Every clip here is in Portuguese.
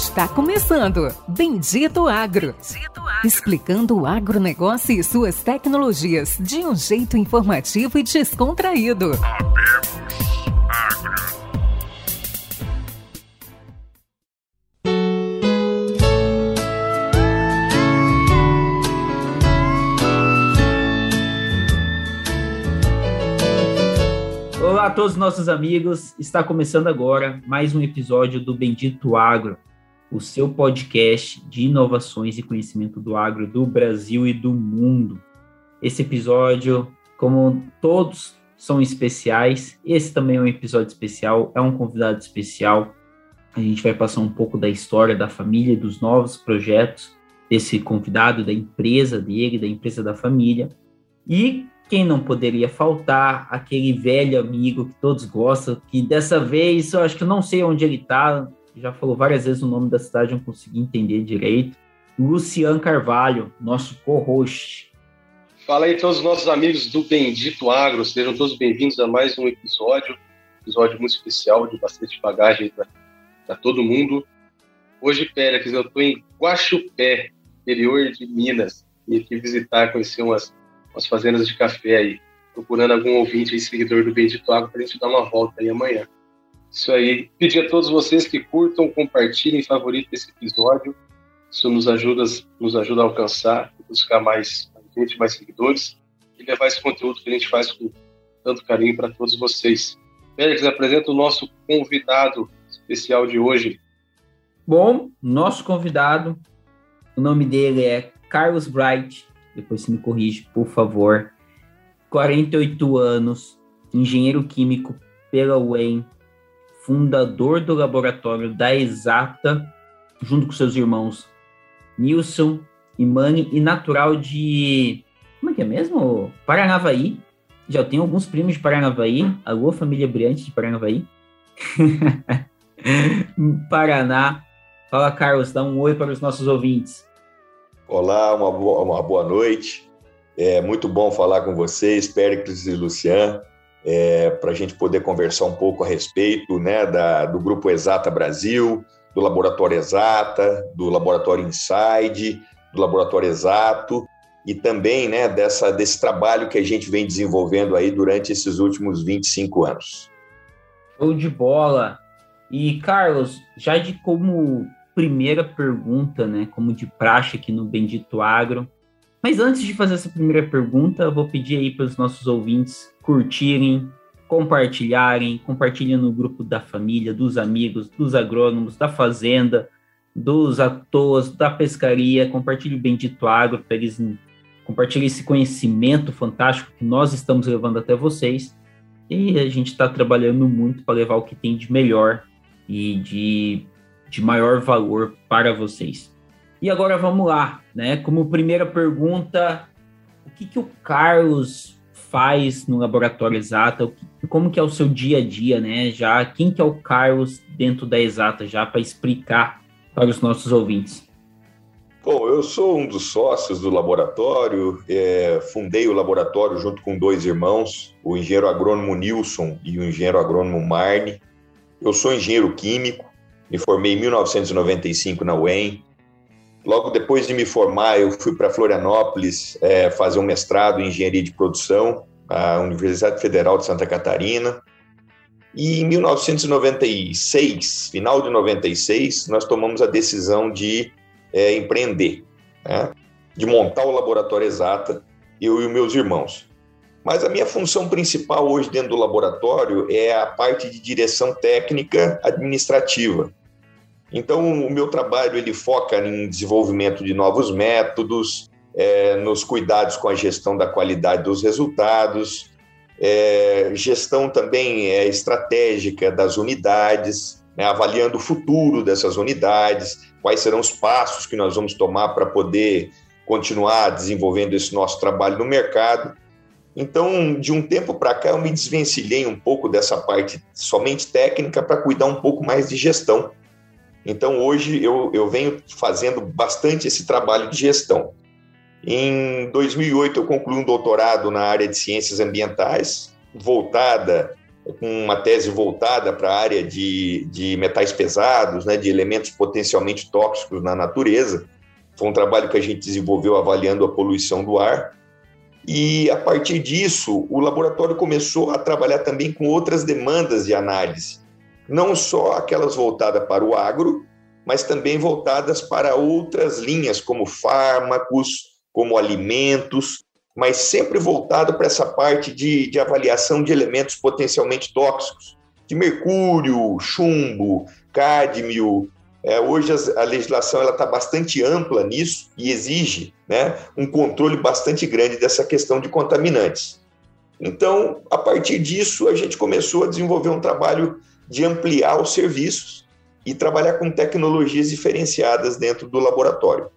Está começando Bendito Agro. Bendito Agro. Explicando o agronegócio e suas tecnologias de um jeito informativo e descontraído. Olá a todos os nossos amigos, está começando agora mais um episódio do Bendito Agro, o seu podcast de inovações e conhecimento do agro do Brasil e do mundo. Esse episódio, como todos são especiais, esse também é um episódio especial, é um convidado especial. A gente vai passar um pouco da história da família, dos novos projetos desse convidado, da empresa dele, da empresa da família. E quem não poderia faltar, aquele velho amigo que todos gostam, que dessa vez eu acho que eu não sei onde ele está, já falou várias vezes o nome da cidade, não consegui entender direito. Lucian Carvalho, nosso co-host. Fala aí todos os nossos amigos do Bendito Agro, sejam todos bem-vindos a mais um episódio, episódio muito especial, de bastante bagagem para todo mundo. Hoje, Pérez, eu estou em Guaxupé, interior de Minas, e aqui visitar, conhecer umas as fazendas de café aí, procurando algum ouvinte e seguidor do Bendito Água para a gente dar uma volta aí amanhã. Isso aí. Pedir a todos vocês que curtam, compartilhem, favoritem esse episódio. Isso nos ajuda, nos ajuda a alcançar, buscar mais, gente, mais seguidores e levar esse conteúdo que a gente faz com tanto carinho para todos vocês. Félix, apresenta o nosso convidado especial de hoje. Bom, nosso convidado, o nome dele é Carlos Bright, depois se me corrige, por favor. 48 anos, engenheiro químico pela UEM, fundador do laboratório da Exata, junto com seus irmãos Nilson e Mani, e natural de. Como é que é mesmo? Paranavaí. Já tem alguns primos de Paranavaí. Alô, família Briante de Paranavaí. Paraná. Fala, Carlos, dá um oi para os nossos ouvintes. Olá, uma boa, uma boa noite. É muito bom falar com vocês, Péricles e Lucian, é, para a gente poder conversar um pouco a respeito né, da, do Grupo Exata Brasil, do Laboratório Exata, do Laboratório Inside, do Laboratório Exato e também né, dessa, desse trabalho que a gente vem desenvolvendo aí durante esses últimos 25 anos. Show de bola! E, Carlos, já de como primeira pergunta, né, como de praxe aqui no Bendito Agro. Mas antes de fazer essa primeira pergunta, eu vou pedir aí para os nossos ouvintes curtirem, compartilharem, compartilhem no grupo da família, dos amigos, dos agrônomos, da fazenda, dos atores, da pescaria, compartilhe o Bendito Agro para eles compartilhem esse conhecimento fantástico que nós estamos levando até vocês. E a gente está trabalhando muito para levar o que tem de melhor e de de maior valor para vocês. E agora vamos lá, né? Como primeira pergunta, o que, que o Carlos faz no laboratório Exata? Como que é o seu dia a dia, né? Já quem que é o Carlos dentro da Exata, já para explicar para os nossos ouvintes. Bom, eu sou um dos sócios do laboratório, é, fundei o laboratório junto com dois irmãos, o engenheiro agrônomo Nilson e o engenheiro agrônomo Marne. Eu sou engenheiro químico, me formei em 1995 na UEM. Logo depois de me formar, eu fui para Florianópolis é, fazer um mestrado em engenharia de produção, na Universidade Federal de Santa Catarina. E em 1996, final de 96, nós tomamos a decisão de é, empreender, né? de montar o laboratório Exata, eu e meus irmãos. Mas a minha função principal hoje dentro do laboratório é a parte de direção técnica administrativa. Então, o meu trabalho ele foca em desenvolvimento de novos métodos, é, nos cuidados com a gestão da qualidade dos resultados, é, gestão também é, estratégica das unidades, né, avaliando o futuro dessas unidades, quais serão os passos que nós vamos tomar para poder continuar desenvolvendo esse nosso trabalho no mercado. Então, de um tempo para cá, eu me desvencilhei um pouco dessa parte somente técnica para cuidar um pouco mais de gestão. Então, hoje eu, eu venho fazendo bastante esse trabalho de gestão. Em 2008, eu concluí um doutorado na área de ciências ambientais, voltada com uma tese voltada para a área de, de metais pesados, né, de elementos potencialmente tóxicos na natureza. Foi um trabalho que a gente desenvolveu avaliando a poluição do ar. E a partir disso, o laboratório começou a trabalhar também com outras demandas de análise, não só aquelas voltadas para o agro, mas também voltadas para outras linhas, como fármacos, como alimentos, mas sempre voltado para essa parte de, de avaliação de elementos potencialmente tóxicos, de mercúrio, chumbo, cádmio. É, hoje a, a legislação está bastante ampla nisso e exige né, um controle bastante grande dessa questão de contaminantes. Então, a partir disso, a gente começou a desenvolver um trabalho de ampliar os serviços e trabalhar com tecnologias diferenciadas dentro do laboratório.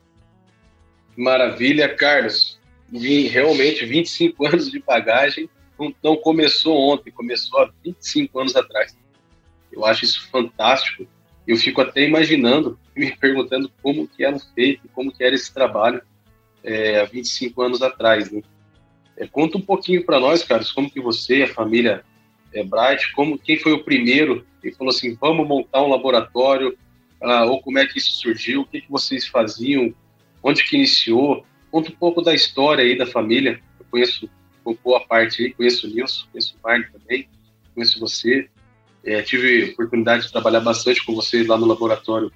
Maravilha, Carlos. E realmente 25 anos de bagagem não começou ontem, começou há 25 anos atrás. Eu acho isso fantástico. Eu fico até imaginando, me perguntando como que era feito, como que era esse trabalho é, há 25 anos atrás. Né? É, conta um pouquinho para nós, Carlos, como que você e a família Bright, como quem foi o primeiro que falou assim, vamos montar um laboratório, ah, ou como é que isso surgiu, o que, que vocês faziam, onde que iniciou, conta um pouco da história aí da família, eu conheço uma boa parte aí, conheço o Nilson, conheço o Marne também, conheço você, é, tive oportunidade de trabalhar bastante com vocês lá no laboratório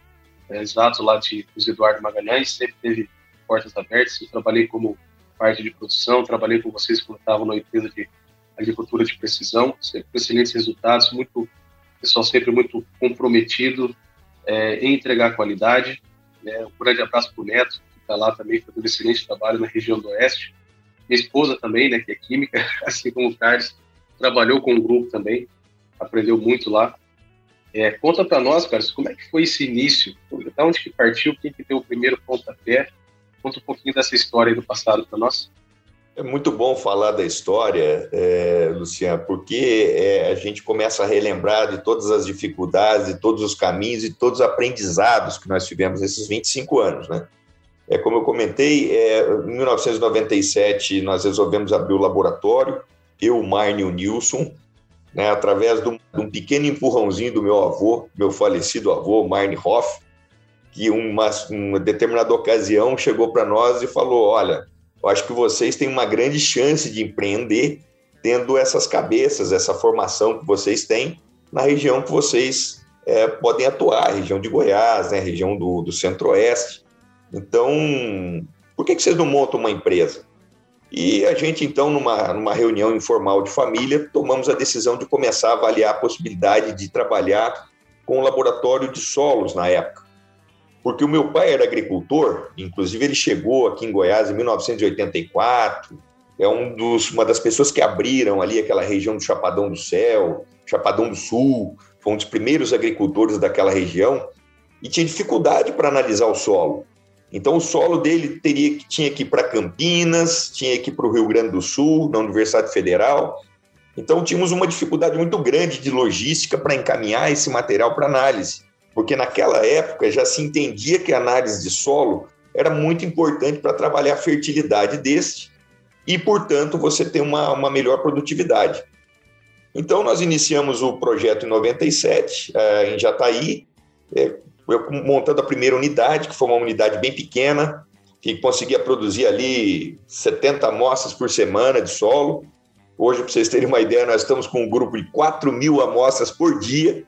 é, exato lá de Eduardo Magalhães, sempre teve portas abertas, eu trabalhei como parte de produção, trabalhei com vocês quando estavam na empresa de agricultura de precisão, sempre com excelentes resultados, muito pessoal sempre muito comprometido é, em entregar qualidade. Né? Um grande abraço para o Neto, que está lá também fazendo excelente trabalho na região do Oeste. Minha esposa também, né, que é química, assim como o Carlos, trabalhou com o grupo também, aprendeu muito lá. É, conta para nós, Carlos, como é que foi esse início? Da onde que partiu? Quem que deu o primeiro pontapé? Conta um pouquinho dessa história do passado para nós. É muito bom falar da história, é, Luciano, porque é, a gente começa a relembrar de todas as dificuldades, de todos os caminhos e todos os aprendizados que nós tivemos nesses 25 anos, né? É, como eu comentei, é, em 1997 nós resolvemos abrir o laboratório, eu, Marne e o Nilson, né, através de um, de um, pequeno empurrãozinho do meu avô, meu falecido avô, Marne Hoff, que uma, uma determinada ocasião chegou para nós e falou, olha, eu acho que vocês têm uma grande chance de empreender tendo essas cabeças, essa formação que vocês têm na região que vocês é, podem atuar, região de Goiás, né, região do, do Centro-Oeste. Então, por que, que vocês não montam uma empresa? E a gente, então, numa, numa reunião informal de família, tomamos a decisão de começar a avaliar a possibilidade de trabalhar com o laboratório de solos na época porque o meu pai era agricultor, inclusive ele chegou aqui em Goiás em 1984, é um dos, uma das pessoas que abriram ali aquela região do Chapadão do Céu, Chapadão do Sul, foi um dos primeiros agricultores daquela região e tinha dificuldade para analisar o solo. Então o solo dele teria tinha que ir para Campinas, tinha que ir para o Rio Grande do Sul, na Universidade Federal. Então tínhamos uma dificuldade muito grande de logística para encaminhar esse material para análise porque naquela época já se entendia que a análise de solo era muito importante para trabalhar a fertilidade deste e, portanto, você ter uma, uma melhor produtividade. Então, nós iniciamos o projeto em 97, eh, em Jataí, eh, montando a primeira unidade, que foi uma unidade bem pequena, que conseguia produzir ali 70 amostras por semana de solo. Hoje, para vocês terem uma ideia, nós estamos com um grupo de 4 mil amostras por dia,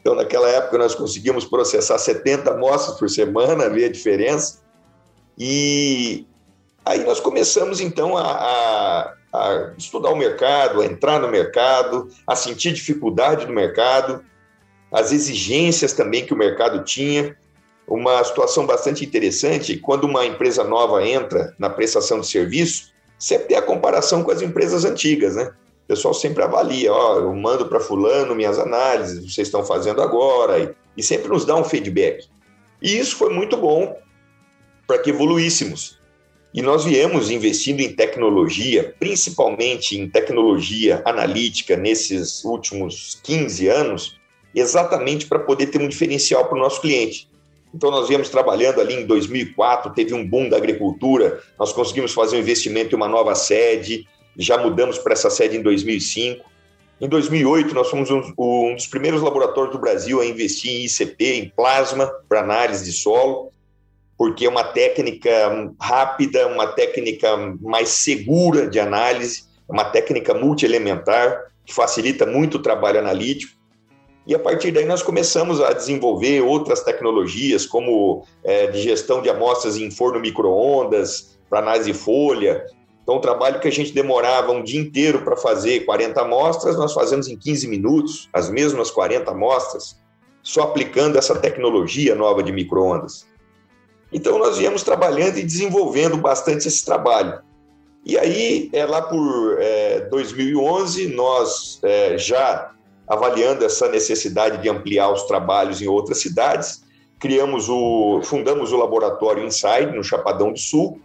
então, naquela época, nós conseguimos processar 70 amostras por semana, ver a diferença. E aí nós começamos, então, a, a, a estudar o mercado, a entrar no mercado, a sentir dificuldade do mercado, as exigências também que o mercado tinha. Uma situação bastante interessante, quando uma empresa nova entra na prestação de serviço, sempre tem a comparação com as empresas antigas, né? O pessoal sempre avalia, ó, eu mando para fulano minhas análises, vocês estão fazendo agora, e, e sempre nos dá um feedback. E isso foi muito bom para que evoluíssemos. E nós viemos investindo em tecnologia, principalmente em tecnologia analítica nesses últimos 15 anos, exatamente para poder ter um diferencial para o nosso cliente. Então, nós viemos trabalhando ali em 2004, teve um boom da agricultura, nós conseguimos fazer um investimento em uma nova sede, já mudamos para essa sede em 2005. Em 2008, nós fomos um, dos primeiros laboratórios do Brasil a investir em ICP, em plasma, para análise de solo, porque é uma técnica rápida, uma técnica mais segura de análise, uma técnica multielementar, que facilita muito o trabalho analítico. E a partir daí nós começamos a desenvolver outras tecnologias, como é, de gestão de amostras em forno micro-ondas, para análise de folha, então, o trabalho que a gente demorava um dia inteiro para fazer 40 amostras, nós fazemos em 15 minutos, as mesmas 40 amostras, só aplicando essa tecnologia nova de microondas. Então, nós viemos trabalhando e desenvolvendo bastante esse trabalho. E aí, é, lá por é, 2011, nós é, já avaliando essa necessidade de ampliar os trabalhos em outras cidades, criamos o, fundamos o laboratório Inside no Chapadão do Sul,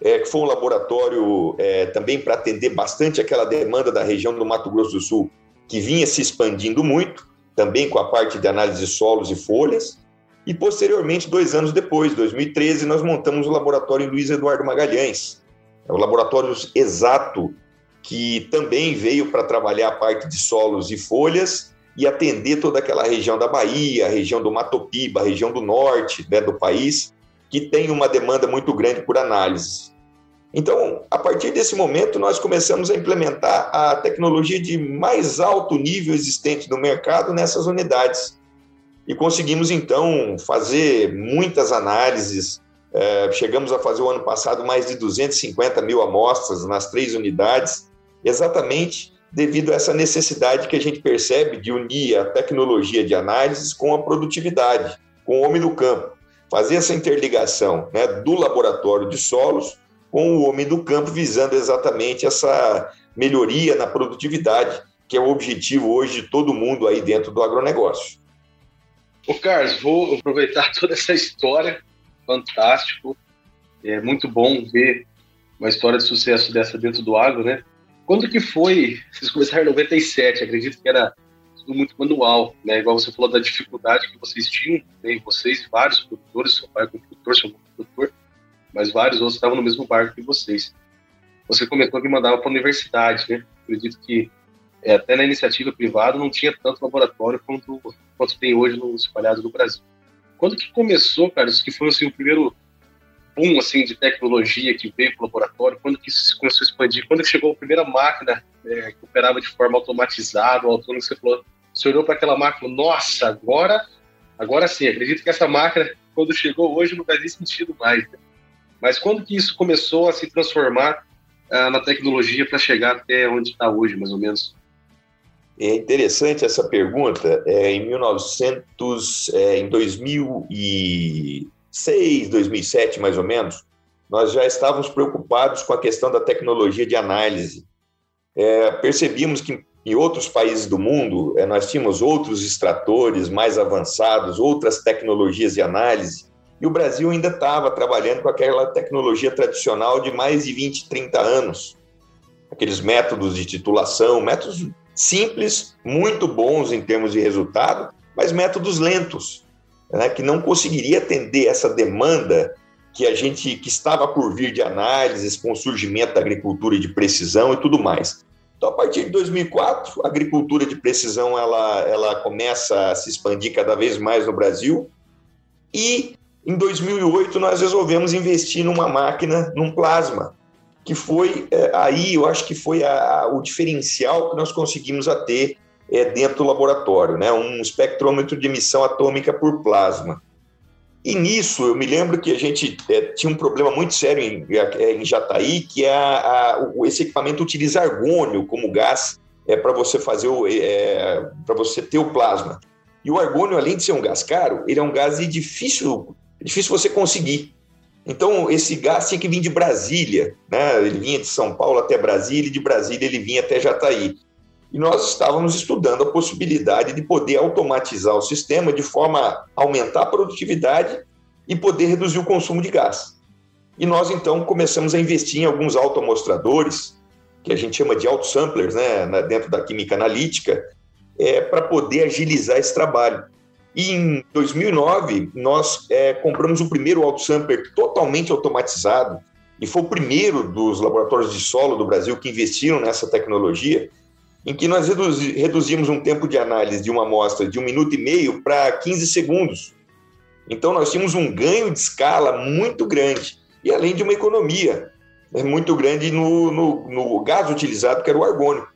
é, que foi um laboratório é, também para atender bastante aquela demanda da região do Mato Grosso do Sul, que vinha se expandindo muito, também com a parte de análise de solos e folhas. E posteriormente, dois anos depois, 2013, nós montamos o laboratório Luiz Eduardo Magalhães. É o laboratório exato que também veio para trabalhar a parte de solos e folhas e atender toda aquela região da Bahia, região do Matopiba, a região do norte né, do país, que tem uma demanda muito grande por análise. Então, a partir desse momento, nós começamos a implementar a tecnologia de mais alto nível existente no mercado nessas unidades. E conseguimos, então, fazer muitas análises. É, chegamos a fazer o ano passado mais de 250 mil amostras nas três unidades, exatamente devido a essa necessidade que a gente percebe de unir a tecnologia de análises com a produtividade, com o homem do campo. Fazer essa interligação né, do laboratório de solos com o homem do campo, visando exatamente essa melhoria na produtividade, que é o objetivo hoje de todo mundo aí dentro do agronegócio. Ô Carlos, vou aproveitar toda essa história, fantástico, é muito bom ver uma história de sucesso dessa dentro do agro, né? Quando que foi? Vocês começaram em 97, acredito que era tudo muito manual, né? Igual você falou da dificuldade que vocês tinham, né? vocês e vários produtores, seu pai é produtor, seu produtor, mas vários outros estavam no mesmo barco que vocês. Você comentou que mandava para a universidade, né? Acredito que é, até na iniciativa privada não tinha tanto laboratório quanto, quanto tem hoje no espalhado no Brasil. Quando que começou, cara, isso que foi assim, o primeiro boom assim, de tecnologia que veio para o laboratório? Quando que isso começou a expandir? Quando que chegou a primeira máquina é, que operava de forma automatizada, autônoma, você falou, você olhou para aquela máquina, nossa, agora, agora sim, acredito que essa máquina, quando chegou hoje, não faz sentido mais. Né? Mas quando que isso começou a se transformar uh, na tecnologia para chegar até onde está hoje, mais ou menos? É interessante essa pergunta. É, em 1900, é, em 2006, 2007, mais ou menos, nós já estávamos preocupados com a questão da tecnologia de análise. É, que em outros países do mundo é, nós tínhamos outros extratores mais avançados, outras tecnologias de análise, e o Brasil ainda estava trabalhando com aquela tecnologia tradicional de mais de 20, 30 anos. Aqueles métodos de titulação, métodos simples, muito bons em termos de resultado, mas métodos lentos, né, que não conseguiria atender essa demanda que a gente que estava por vir de análises com o surgimento da agricultura de precisão e tudo mais. Então, a partir de 2004, a agricultura de precisão ela, ela começa a se expandir cada vez mais no Brasil e em 2008, nós resolvemos investir numa máquina, num plasma, que foi é, aí, eu acho que foi a, a, o diferencial que nós conseguimos a ter é, dentro do laboratório, né? um espectrômetro de emissão atômica por plasma. E nisso, eu me lembro que a gente é, tinha um problema muito sério em, é, em Jataí, que é a, esse equipamento utiliza argônio como gás é, para você fazer o, é, para você ter o plasma. E o argônio, além de ser um gás caro, ele é um gás difícil é difícil você conseguir. Então, esse gás tinha que vir de Brasília, né? ele vinha de São Paulo até Brasília, e de Brasília ele vinha até Jataí. E nós estávamos estudando a possibilidade de poder automatizar o sistema de forma a aumentar a produtividade e poder reduzir o consumo de gás. E nós, então, começamos a investir em alguns automostradores, que a gente chama de auto-samplers, né, dentro da química analítica, é, para poder agilizar esse trabalho. E em 2009, nós é, compramos o primeiro autosampler totalmente automatizado, e foi o primeiro dos laboratórios de solo do Brasil que investiram nessa tecnologia. Em que nós reduzimos um tempo de análise de uma amostra de um minuto e meio para 15 segundos. Então, nós tínhamos um ganho de escala muito grande, e além de uma economia né, muito grande no, no, no gás utilizado, que era o argônio.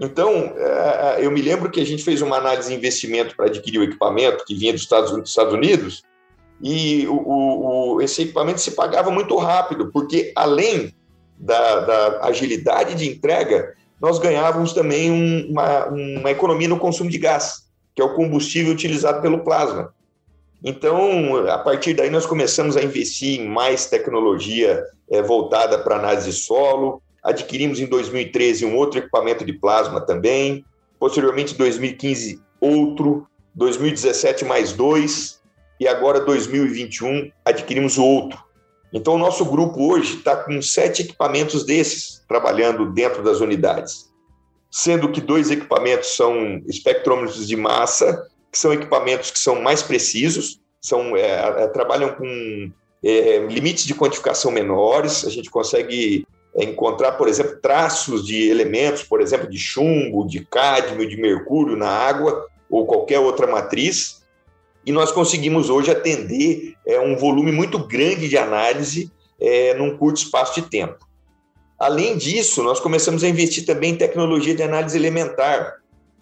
Então, é, eu me lembro que a gente fez uma análise de investimento para adquirir o equipamento que vinha dos Estados, dos Estados Unidos, e o, o, esse equipamento se pagava muito rápido, porque além da, da agilidade de entrega, nós ganhávamos também um, uma, uma economia no consumo de gás, que é o combustível utilizado pelo plasma. Então, a partir daí, nós começamos a investir em mais tecnologia é, voltada para análise de solo. Adquirimos em 2013 um outro equipamento de plasma também. Posteriormente, em 2015, outro. 2017, mais dois. E agora, 2021, adquirimos outro. Então, o nosso grupo hoje está com sete equipamentos desses trabalhando dentro das unidades, sendo que dois equipamentos são espectrômetros de massa, que são equipamentos que são mais precisos, são, é, é, trabalham com é, limites de quantificação menores, a gente consegue é, encontrar, por exemplo, traços de elementos, por exemplo, de chumbo, de cádmio, de mercúrio na água ou qualquer outra matriz, e nós conseguimos hoje atender é, um volume muito grande de análise é, num curto espaço de tempo. Além disso, nós começamos a investir também em tecnologia de análise elementar.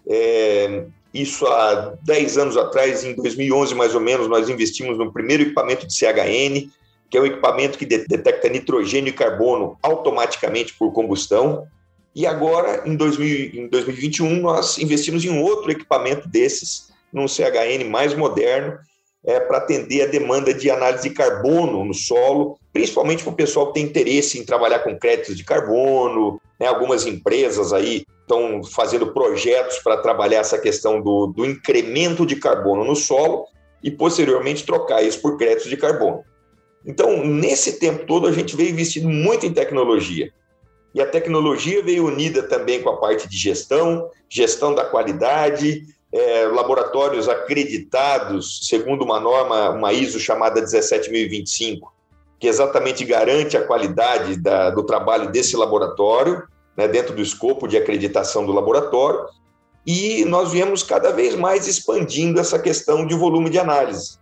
É, isso há 10 anos atrás, em 2011 mais ou menos, nós investimos no primeiro equipamento de CHN, que é um equipamento que detecta nitrogênio e carbono automaticamente por combustão. E agora, em, 2000, em 2021, nós investimos em outro equipamento desses, num CHN mais moderno, é, para atender a demanda de análise de carbono no solo, principalmente para o pessoal que tem interesse em trabalhar com créditos de carbono. Né? Algumas empresas aí estão fazendo projetos para trabalhar essa questão do, do incremento de carbono no solo e, posteriormente, trocar isso por créditos de carbono. Então, nesse tempo todo, a gente veio investindo muito em tecnologia. E a tecnologia veio unida também com a parte de gestão, gestão da qualidade, é, laboratórios acreditados segundo uma norma, uma ISO chamada 17025, que exatamente garante a qualidade da, do trabalho desse laboratório, né, dentro do escopo de acreditação do laboratório, e nós viemos cada vez mais expandindo essa questão de volume de análise.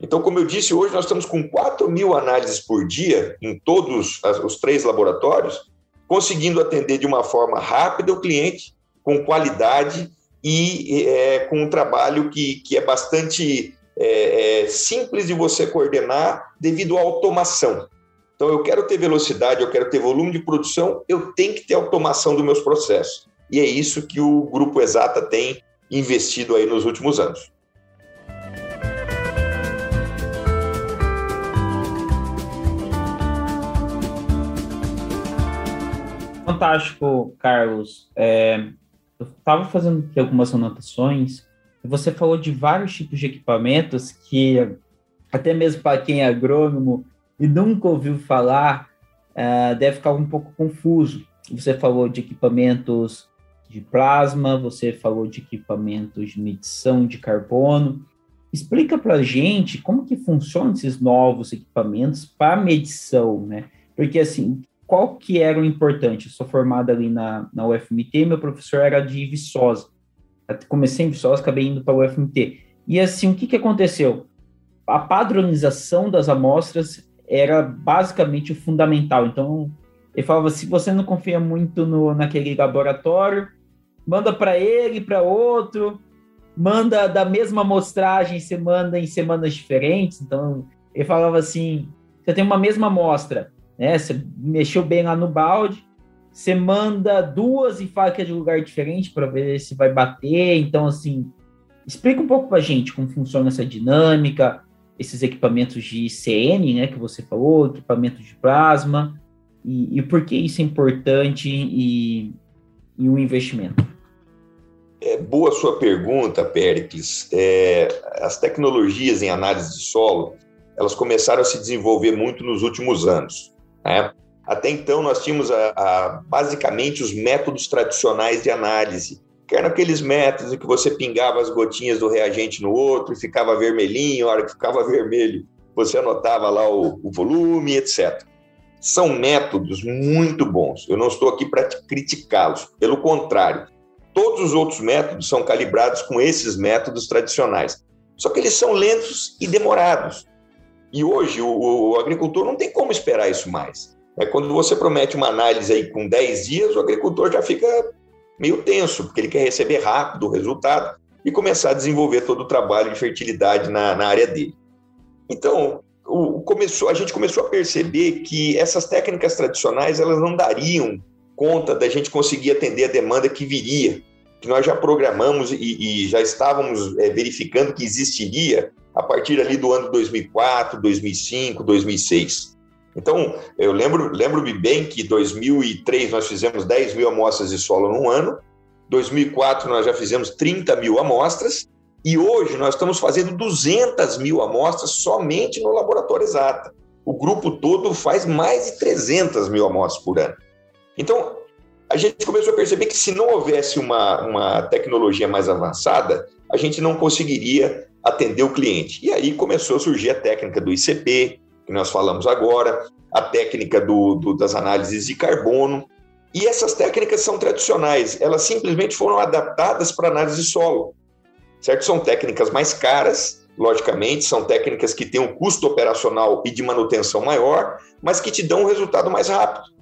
Então, como eu disse, hoje nós estamos com 4 mil análises por dia em todos os três laboratórios, conseguindo atender de uma forma rápida o cliente, com qualidade e é, com um trabalho que, que é bastante é, é, simples de você coordenar devido à automação. Então, eu quero ter velocidade, eu quero ter volume de produção, eu tenho que ter automação dos meus processos. E é isso que o Grupo Exata tem investido aí nos últimos anos. Fantástico, Carlos. É, eu estava fazendo algumas anotações, você falou de vários tipos de equipamentos que, até mesmo para quem é agrônomo e nunca ouviu falar, uh, deve ficar um pouco confuso. Você falou de equipamentos de plasma, você falou de equipamentos de medição de carbono. Explica para a gente como que funcionam esses novos equipamentos para medição, né? Porque, assim, qual que era o importante? Eu sou formado ali na, na UFMT, meu professor era de Viçosa. Comecei em Viçosa, acabei indo para a UFMT. E assim, o que, que aconteceu? A padronização das amostras era basicamente o fundamental. Então, ele falava, se você não confia muito no, naquele laboratório, manda para ele, para outro, manda da mesma amostragem, manda em semanas diferentes. Então, ele falava assim, você tem uma mesma amostra, né? Você mexeu bem lá no balde, você manda duas e fala que é de lugar diferente para ver se vai bater. Então, assim, explica um pouco para a gente como funciona essa dinâmica, esses equipamentos de CN, né, que você falou, equipamentos de plasma, e, e por que isso é importante e, e um investimento. É boa sua pergunta, Pericles. É, as tecnologias em análise de solo, elas começaram a se desenvolver muito nos últimos anos. Né? Até então, nós tínhamos a, a, basicamente os métodos tradicionais de análise, que eram aqueles métodos em que você pingava as gotinhas do reagente no outro e ficava vermelhinho, a hora que ficava vermelho, você anotava lá o, o volume, etc. São métodos muito bons. Eu não estou aqui para criticá-los. Pelo contrário, todos os outros métodos são calibrados com esses métodos tradicionais. Só que eles são lentos e demorados. E hoje o, o agricultor não tem como esperar isso mais. É quando você promete uma análise aí com 10 dias, o agricultor já fica meio tenso, porque ele quer receber rápido o resultado e começar a desenvolver todo o trabalho de fertilidade na, na área dele. Então, o, começou, a gente começou a perceber que essas técnicas tradicionais elas não dariam conta da gente conseguir atender a demanda que viria, que nós já programamos e, e já estávamos é, verificando que existiria a partir ali do ano 2004, 2005, 2006. Então, eu lembro, lembro-me bem que em 2003 nós fizemos 10 mil amostras de solo num ano, 2004 nós já fizemos 30 mil amostras, e hoje nós estamos fazendo 200 mil amostras somente no laboratório exata. O grupo todo faz mais de 300 mil amostras por ano. Então, a gente começou a perceber que se não houvesse uma, uma tecnologia mais avançada, a gente não conseguiria atender o cliente. E aí começou a surgir a técnica do ICP, que nós falamos agora, a técnica do, do, das análises de carbono. E essas técnicas são tradicionais, elas simplesmente foram adaptadas para análise de solo. Certo? São técnicas mais caras, logicamente, são técnicas que têm um custo operacional e de manutenção maior, mas que te dão um resultado mais rápido.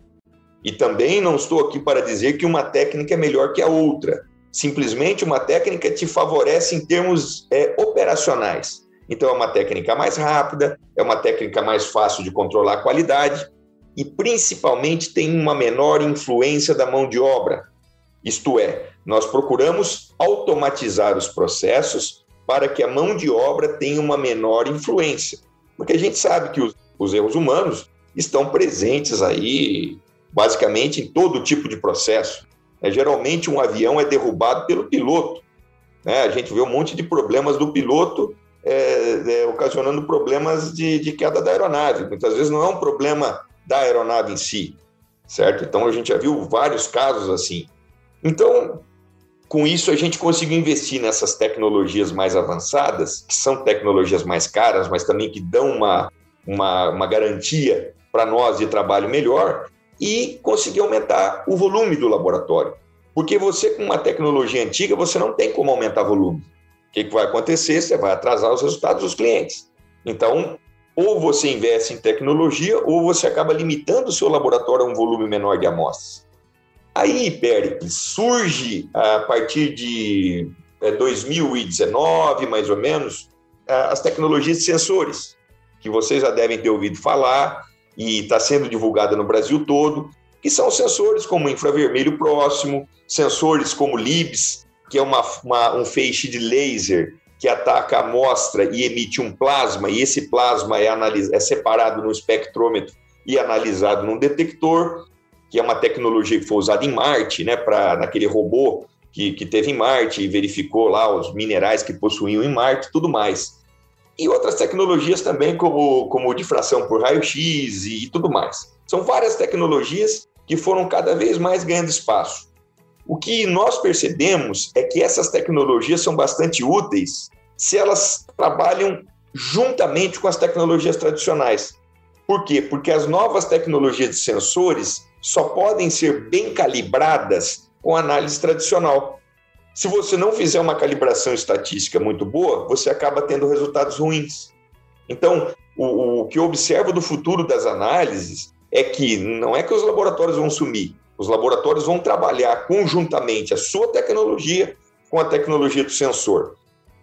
E também não estou aqui para dizer que uma técnica é melhor que a outra. Simplesmente uma técnica te favorece em termos é, operacionais. Então, é uma técnica mais rápida, é uma técnica mais fácil de controlar a qualidade e, principalmente, tem uma menor influência da mão de obra. Isto é, nós procuramos automatizar os processos para que a mão de obra tenha uma menor influência. Porque a gente sabe que os, os erros humanos estão presentes aí basicamente em todo tipo de processo. É, geralmente um avião é derrubado pelo piloto. Né? A gente vê um monte de problemas do piloto é, é, ocasionando problemas de, de, queda da aeronave. Muitas vezes não é um problema da aeronave em si, certo? Então a gente já viu vários casos assim. Então, com isso a gente conseguiu investir nessas tecnologias mais avançadas, que são tecnologias mais caras, mas também que dão uma, uma, uma garantia para nós de trabalho melhor, e conseguir aumentar o volume do laboratório. Porque você, com uma tecnologia antiga, você não tem como aumentar volume. O que, vai acontecer? Você vai atrasar os resultados dos clientes. Então, ou você investe em tecnologia, ou você acaba limitando o seu laboratório a um volume menor de amostras. Aí, Pericles, surge a partir de 2019, é, mais ou menos, as tecnologias de sensores, que vocês já devem ter ouvido falar, e está sendo divulgada no Brasil todo, que são sensores como infravermelho próximo, sensores como LIBS, que é uma, uma, um feixe de laser que ataca a amostra e emite um plasma, e esse plasma é, analis, é separado no espectrômetro e analisado num detector, que é uma tecnologia que foi usada em Marte, né, para naquele robô que, que teve em Marte e verificou lá os minerais que possuíam em Marte, tudo mais e outras tecnologias também, como, como difração por raio-x e, e tudo mais. São várias tecnologias que foram cada vez mais ganhando espaço. O que nós percebemos é que essas tecnologias são bastante úteis se elas trabalham juntamente com as tecnologias tradicionais. Por quê? Porque as novas tecnologias de sensores só podem ser bem calibradas com análise tradicional. Se você não fizer uma calibração estatística muito boa, você acaba tendo resultados ruins. Então, o, o que eu observo do futuro das análises é que não é que os laboratórios vão sumir, os laboratórios vão trabalhar conjuntamente a sua tecnologia com a tecnologia do sensor.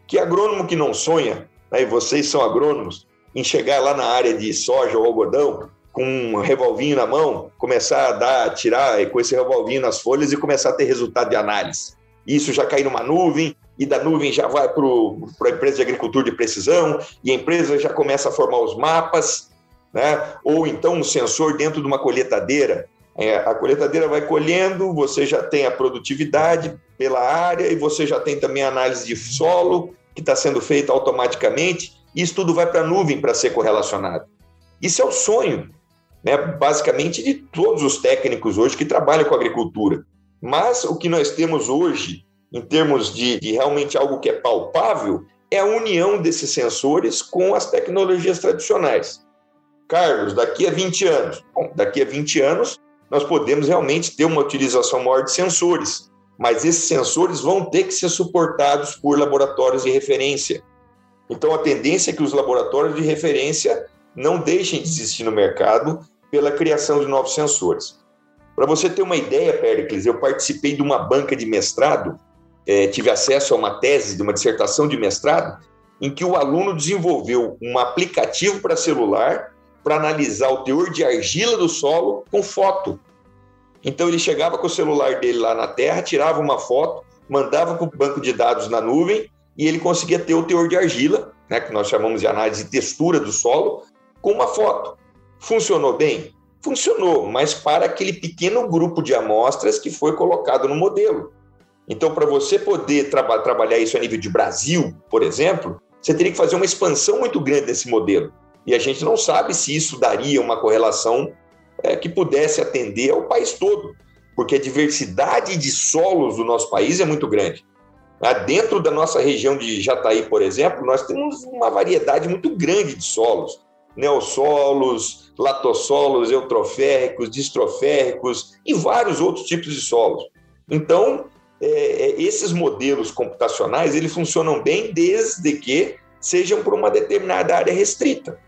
Que agrônomo que não sonha, né, e vocês são agrônomos, em chegar lá na área de soja ou algodão com um revolvinho na mão, começar a dar, tirar com esse revolvinho nas folhas e começar a ter resultado de análise isso já cai numa nuvem, e da nuvem já vai para a empresa de agricultura de precisão, e a empresa já começa a formar os mapas, né? ou então um sensor dentro de uma colheitadeira. É, a colheitadeira vai colhendo, você já tem a produtividade pela área, e você já tem também a análise de solo, que está sendo feita automaticamente, isso tudo vai para a nuvem para ser correlacionado. Isso é o sonho, né? basicamente, de todos os técnicos hoje que trabalham com agricultura. Mas o que nós temos hoje, em termos de, de realmente algo que é palpável, é a união desses sensores com as tecnologias tradicionais. Carlos, daqui a 20 anos, bom, daqui a 20 anos nós podemos realmente ter uma utilização maior de sensores, mas esses sensores vão ter que ser suportados por laboratórios de referência. Então, a tendência é que os laboratórios de referência não deixem de existir no mercado pela criação de novos sensores. Para você ter uma ideia, Pericles, eu participei de uma banca de mestrado, é, tive acesso a uma tese de uma dissertação de mestrado, em que o aluno desenvolveu um aplicativo para celular para analisar o teor de argila do solo com foto. Então ele chegava com o celular dele lá na Terra, tirava uma foto, mandava para o banco de dados na nuvem e ele conseguia ter o teor de argila, né, que nós chamamos de análise de textura do solo, com uma foto. Funcionou bem? Funcionou, mas para aquele pequeno grupo de amostras que foi colocado no modelo. Então, para você poder tra trabalhar isso a nível de Brasil, por exemplo, você teria que fazer uma expansão muito grande desse modelo. E a gente não sabe se isso daria uma correlação é, que pudesse atender ao país todo, porque a diversidade de solos do nosso país é muito grande. Ah, dentro da nossa região de Jataí, por exemplo, nós temos uma variedade muito grande de solos neossolos, latossolos, eutroférricos, distroférricos e vários outros tipos de solos. Então, é, é, esses modelos computacionais eles funcionam bem desde que sejam para uma determinada área restrita.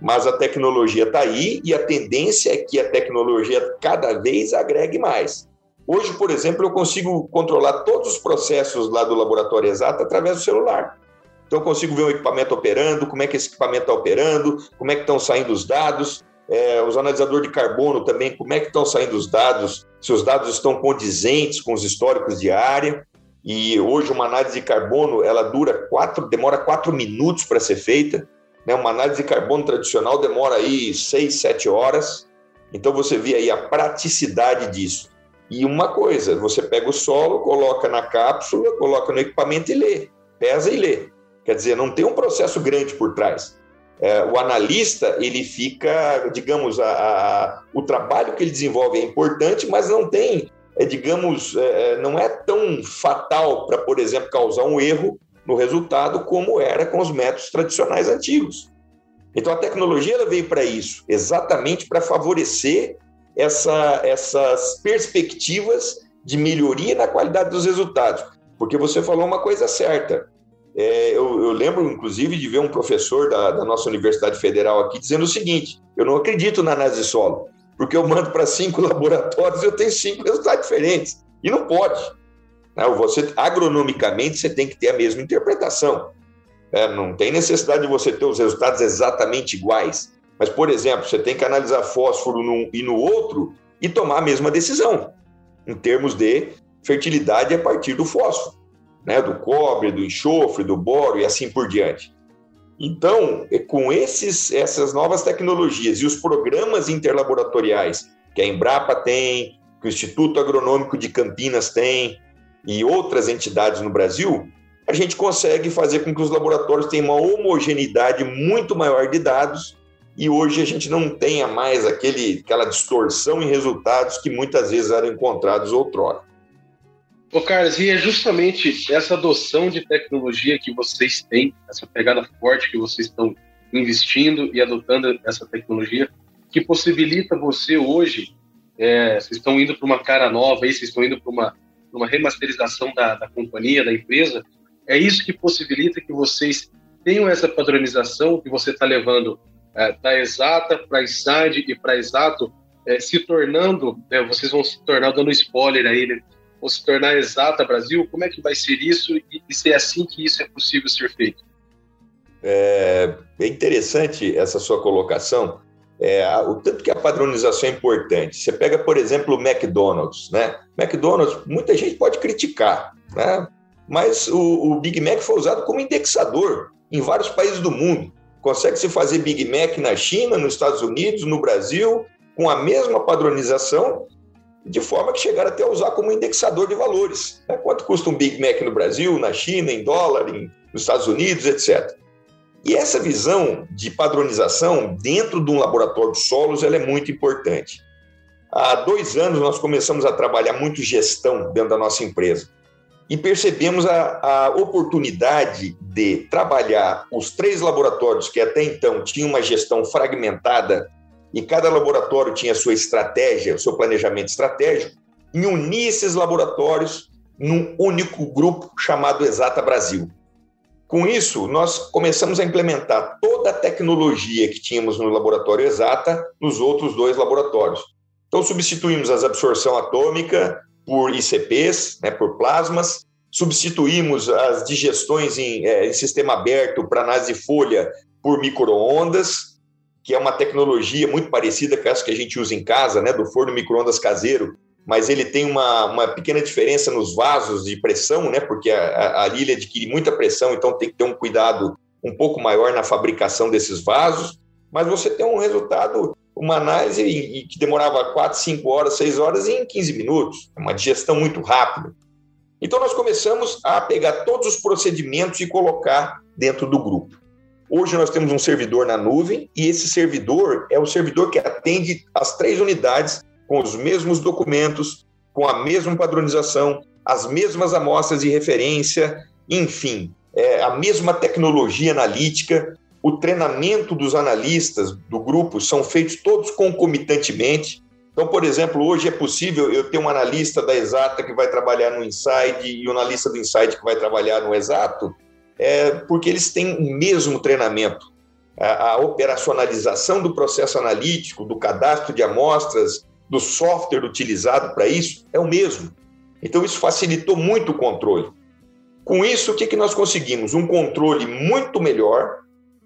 Mas a tecnologia está aí e a tendência é que a tecnologia cada vez agregue mais. Hoje, por exemplo, eu consigo controlar todos os processos lá do laboratório exato através do celular. Então, eu consigo ver o equipamento operando, como é que esse equipamento está operando, como é que estão saindo os dados. É, os analisadores de carbono também, como é que estão saindo os dados, se os dados estão condizentes com os históricos de área. E hoje uma análise de carbono, ela dura quatro, demora quatro minutos para ser feita. Né? Uma análise de carbono tradicional demora aí seis, sete horas. Então você vê aí a praticidade disso. E uma coisa, você pega o solo, coloca na cápsula, coloca no equipamento e lê, pesa e lê. Quer dizer, não tem um processo grande por trás. É, o analista, ele fica, digamos, a, a, o trabalho que ele desenvolve é importante, mas não tem, é, digamos, é, é não é tão fatal para, por exemplo, causar um erro no resultado como era com os métodos tradicionais antigos. Então, a tecnologia ela veio para isso, exatamente para favorecer essa, essas perspectivas de melhoria na qualidade dos resultados. Porque você falou uma coisa certa. É, eu, eu, lembro, inclusive, de ver um professor da, da, nossa Universidade Federal aqui dizendo o seguinte: eu não acredito na análise solo, porque eu mando para cinco laboratórios e eu tenho cinco resultados diferentes. E não pode. Né? Você, agronomicamente, você tem que ter a mesma interpretação. É, não tem necessidade de você ter os resultados exatamente iguais. Mas, por exemplo, você tem que analisar fósforo num e no outro e tomar a mesma decisão, em termos de fertilidade a partir do fósforo né, do cobre, do enxofre, do boro e assim por diante. Então, é com esses, essas novas tecnologias e os programas interlaboratoriais que a Embrapa tem, que o Instituto Agronômico de Campinas tem e outras entidades no Brasil, a gente consegue fazer com que os laboratórios tenham uma homogeneidade muito maior de dados e hoje a gente não tenha mais aquele, aquela distorção em resultados que muitas vezes eram encontrados outrora. Ô, Carlos, e é justamente essa adoção de tecnologia que vocês têm, essa pegada forte que vocês estão investindo e adotando essa tecnologia, que possibilita você hoje, é, vocês estão indo para uma cara nova, aí, vocês estão indo para uma, uma remasterização da, da companhia, da empresa, é isso que possibilita que vocês tenham essa padronização que você está levando é, da exata para inside e para exato, é, se tornando, né, vocês vão se tornar, dando spoiler aí, né, ou se tornar exata Brasil? Como é que vai ser isso e, e se é assim que isso é possível ser feito? É, é interessante essa sua colocação. É, o tanto que a padronização é importante. Você pega, por exemplo, o McDonald's, né? McDonald's, muita gente pode criticar, né? Mas o, o Big Mac foi usado como indexador em vários países do mundo. Consegue se fazer Big Mac na China, nos Estados Unidos, no Brasil, com a mesma padronização de forma que chegaram até a usar como indexador de valores. Né? Quanto custa um Big Mac no Brasil, na China, em dólar, em, nos Estados Unidos, etc. E essa visão de padronização dentro de um laboratório de solos ela é muito importante. Há dois anos nós começamos a trabalhar muito gestão dentro da nossa empresa e percebemos a, a oportunidade de trabalhar os três laboratórios que até então tinham uma gestão fragmentada e cada laboratório tinha sua estratégia, o seu planejamento estratégico, e unir esses laboratórios num único grupo chamado Exata Brasil. Com isso, nós começamos a implementar toda a tecnologia que tínhamos no laboratório Exata nos outros dois laboratórios. Então, substituímos as absorção atômica por ICPs, né, por plasmas, substituímos as digestões em, é, em sistema aberto para análise de folha por microondas, que é uma tecnologia muito parecida com essa que a gente usa em casa, né, do forno microondas caseiro, mas ele tem uma, uma pequena diferença nos vasos de pressão, né? Porque a, a ilha adquire muita pressão, então tem que ter um cuidado um pouco maior na fabricação desses vasos. Mas você tem um resultado, uma análise que demorava 4, 5 horas, 6 horas em 15 minutos, é uma digestão muito rápida. Então nós começamos a pegar todos os procedimentos e colocar dentro do grupo. Hoje nós temos um servidor na nuvem e esse servidor é o servidor que atende as três unidades com os mesmos documentos, com a mesma padronização, as mesmas amostras de referência, enfim, é, a mesma tecnologia analítica. O treinamento dos analistas do grupo são feitos todos concomitantemente. Então, por exemplo, hoje é possível eu ter um analista da Exata que vai trabalhar no Inside e um analista do Inside que vai trabalhar no Exato, é, porque eles têm o mesmo treinamento. A, a operacionalização do processo analítico, do cadastro de amostras, do software utilizado para isso é o mesmo. Então, isso facilitou muito o controle. Com isso, o que, que nós conseguimos? Um controle muito melhor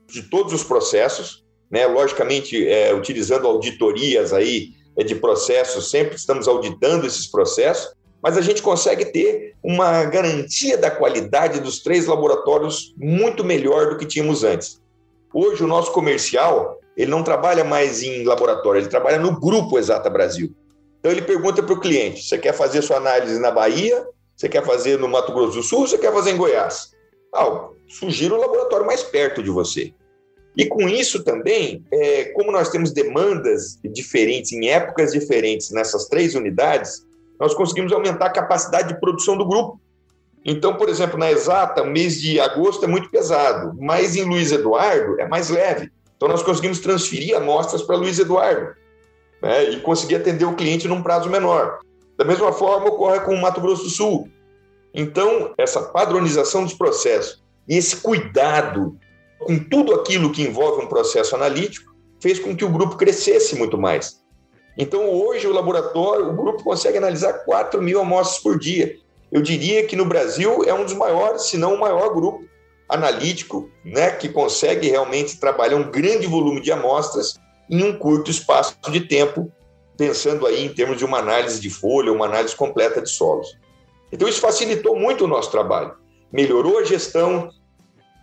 de todos os processos, né? logicamente, é, utilizando auditorias aí é, de processos, sempre estamos auditando esses processos, mas a gente consegue ter uma garantia da qualidade dos três laboratórios muito melhor do que tínhamos antes. Hoje, o nosso comercial ele não trabalha mais em laboratório, ele trabalha no grupo Exata Brasil. Então ele pergunta para o cliente: você quer fazer sua análise na Bahia? Você quer fazer no Mato Grosso do Sul? Você quer fazer em Goiás? Ah, sugiro o laboratório mais perto de você. E com isso também, é, como nós temos demandas diferentes, em épocas diferentes nessas três unidades, nós conseguimos aumentar a capacidade de produção do grupo. Então, por exemplo, na Exata, mês de agosto é muito pesado, mas em Luiz Eduardo é mais leve. Então, nós conseguimos transferir amostras para Luiz Eduardo né, e conseguir atender o cliente num prazo menor. Da mesma forma, ocorre com o Mato Grosso do Sul. Então, essa padronização dos processos e esse cuidado com tudo aquilo que envolve um processo analítico fez com que o grupo crescesse muito mais. Então, hoje, o laboratório, o grupo consegue analisar 4 mil amostras por dia. Eu diria que no Brasil é um dos maiores, se não o maior grupo analítico, né, que consegue realmente trabalhar um grande volume de amostras em um curto espaço de tempo, pensando aí em termos de uma análise de folha, uma análise completa de solos. Então isso facilitou muito o nosso trabalho, melhorou a gestão.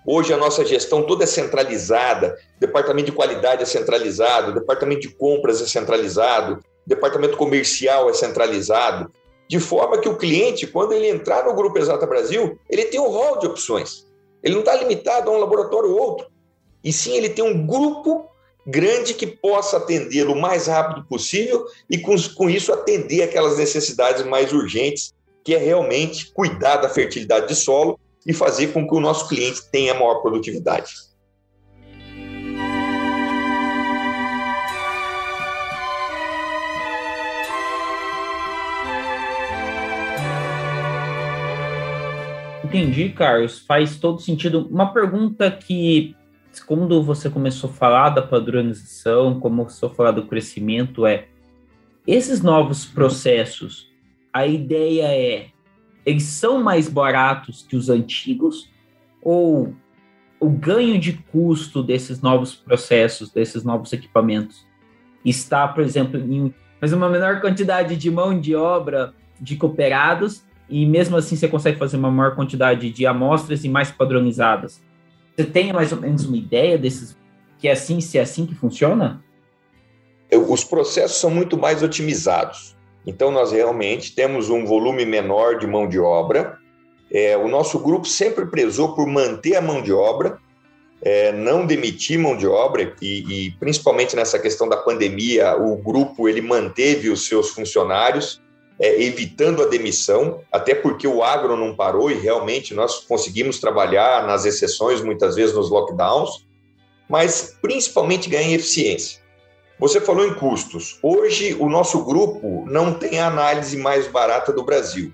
Hoje a nossa gestão toda é centralizada, departamento de qualidade é centralizado, departamento de compras é centralizado, departamento comercial é centralizado, de forma que o cliente, quando ele entrar no Grupo Exata Brasil, ele tem um rol de opções. Ele não está limitado a um laboratório ou outro. E sim, ele tem um grupo grande que possa atendê-lo o mais rápido possível e, com, com isso, atender aquelas necessidades mais urgentes, que é realmente cuidar da fertilidade de solo e fazer com que o nosso cliente tenha maior produtividade. Entendi, Carlos. Faz todo sentido. Uma pergunta que, quando você começou a falar da padronização, como começou a falar do crescimento, é esses novos processos, a ideia é eles são mais baratos que os antigos ou o ganho de custo desses novos processos, desses novos equipamentos está, por exemplo, em mas uma menor quantidade de mão de obra de cooperados e mesmo assim você consegue fazer uma maior quantidade de amostras e mais padronizadas. Você tem mais ou menos uma ideia desses que é assim, se é assim que funciona? Os processos são muito mais otimizados. Então nós realmente temos um volume menor de mão de obra. É, o nosso grupo sempre prezou por manter a mão de obra, é, não demitir mão de obra e, e principalmente nessa questão da pandemia, o grupo ele manteve os seus funcionários é, evitando a demissão, até porque o agro não parou e realmente nós conseguimos trabalhar nas exceções, muitas vezes nos lockdowns, mas principalmente ganhar eficiência. Você falou em custos. Hoje, o nosso grupo não tem a análise mais barata do Brasil.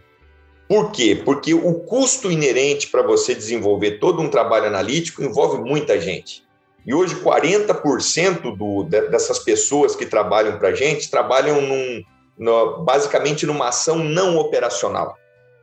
Por quê? Porque o custo inerente para você desenvolver todo um trabalho analítico envolve muita gente. E hoje, 40% do, dessas pessoas que trabalham para a gente trabalham num, no, basicamente numa ação não operacional.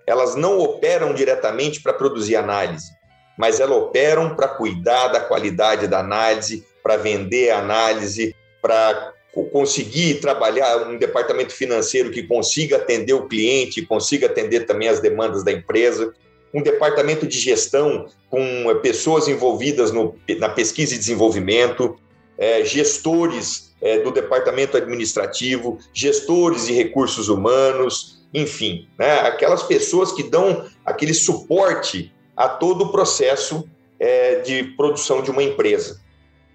Elas não operam diretamente para produzir análise, mas elas operam para cuidar da qualidade da análise, para vender a análise, para conseguir trabalhar um departamento financeiro que consiga atender o cliente, consiga atender também as demandas da empresa, um departamento de gestão com eh, pessoas envolvidas no, na pesquisa e desenvolvimento, é, gestores é, do departamento administrativo, gestores de recursos humanos, enfim, né, aquelas pessoas que dão aquele suporte a todo o processo é, de produção de uma empresa.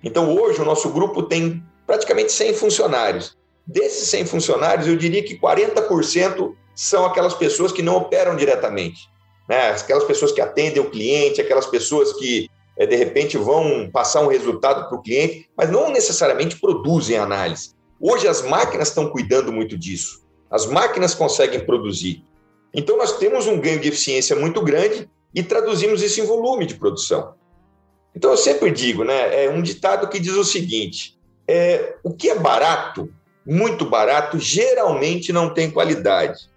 Então, hoje, o nosso grupo tem praticamente 100 funcionários. Desses 100 funcionários, eu diria que 40% são aquelas pessoas que não operam diretamente. Né? Aquelas pessoas que atendem o cliente, aquelas pessoas que, é, de repente, vão passar um resultado para o cliente, mas não necessariamente produzem análise. Hoje, as máquinas estão cuidando muito disso. As máquinas conseguem produzir. Então, nós temos um ganho de eficiência muito grande e traduzimos isso em volume de produção. Então, eu sempre digo, né? É um ditado que diz o seguinte: é, o que é barato, muito barato, geralmente não tem qualidade.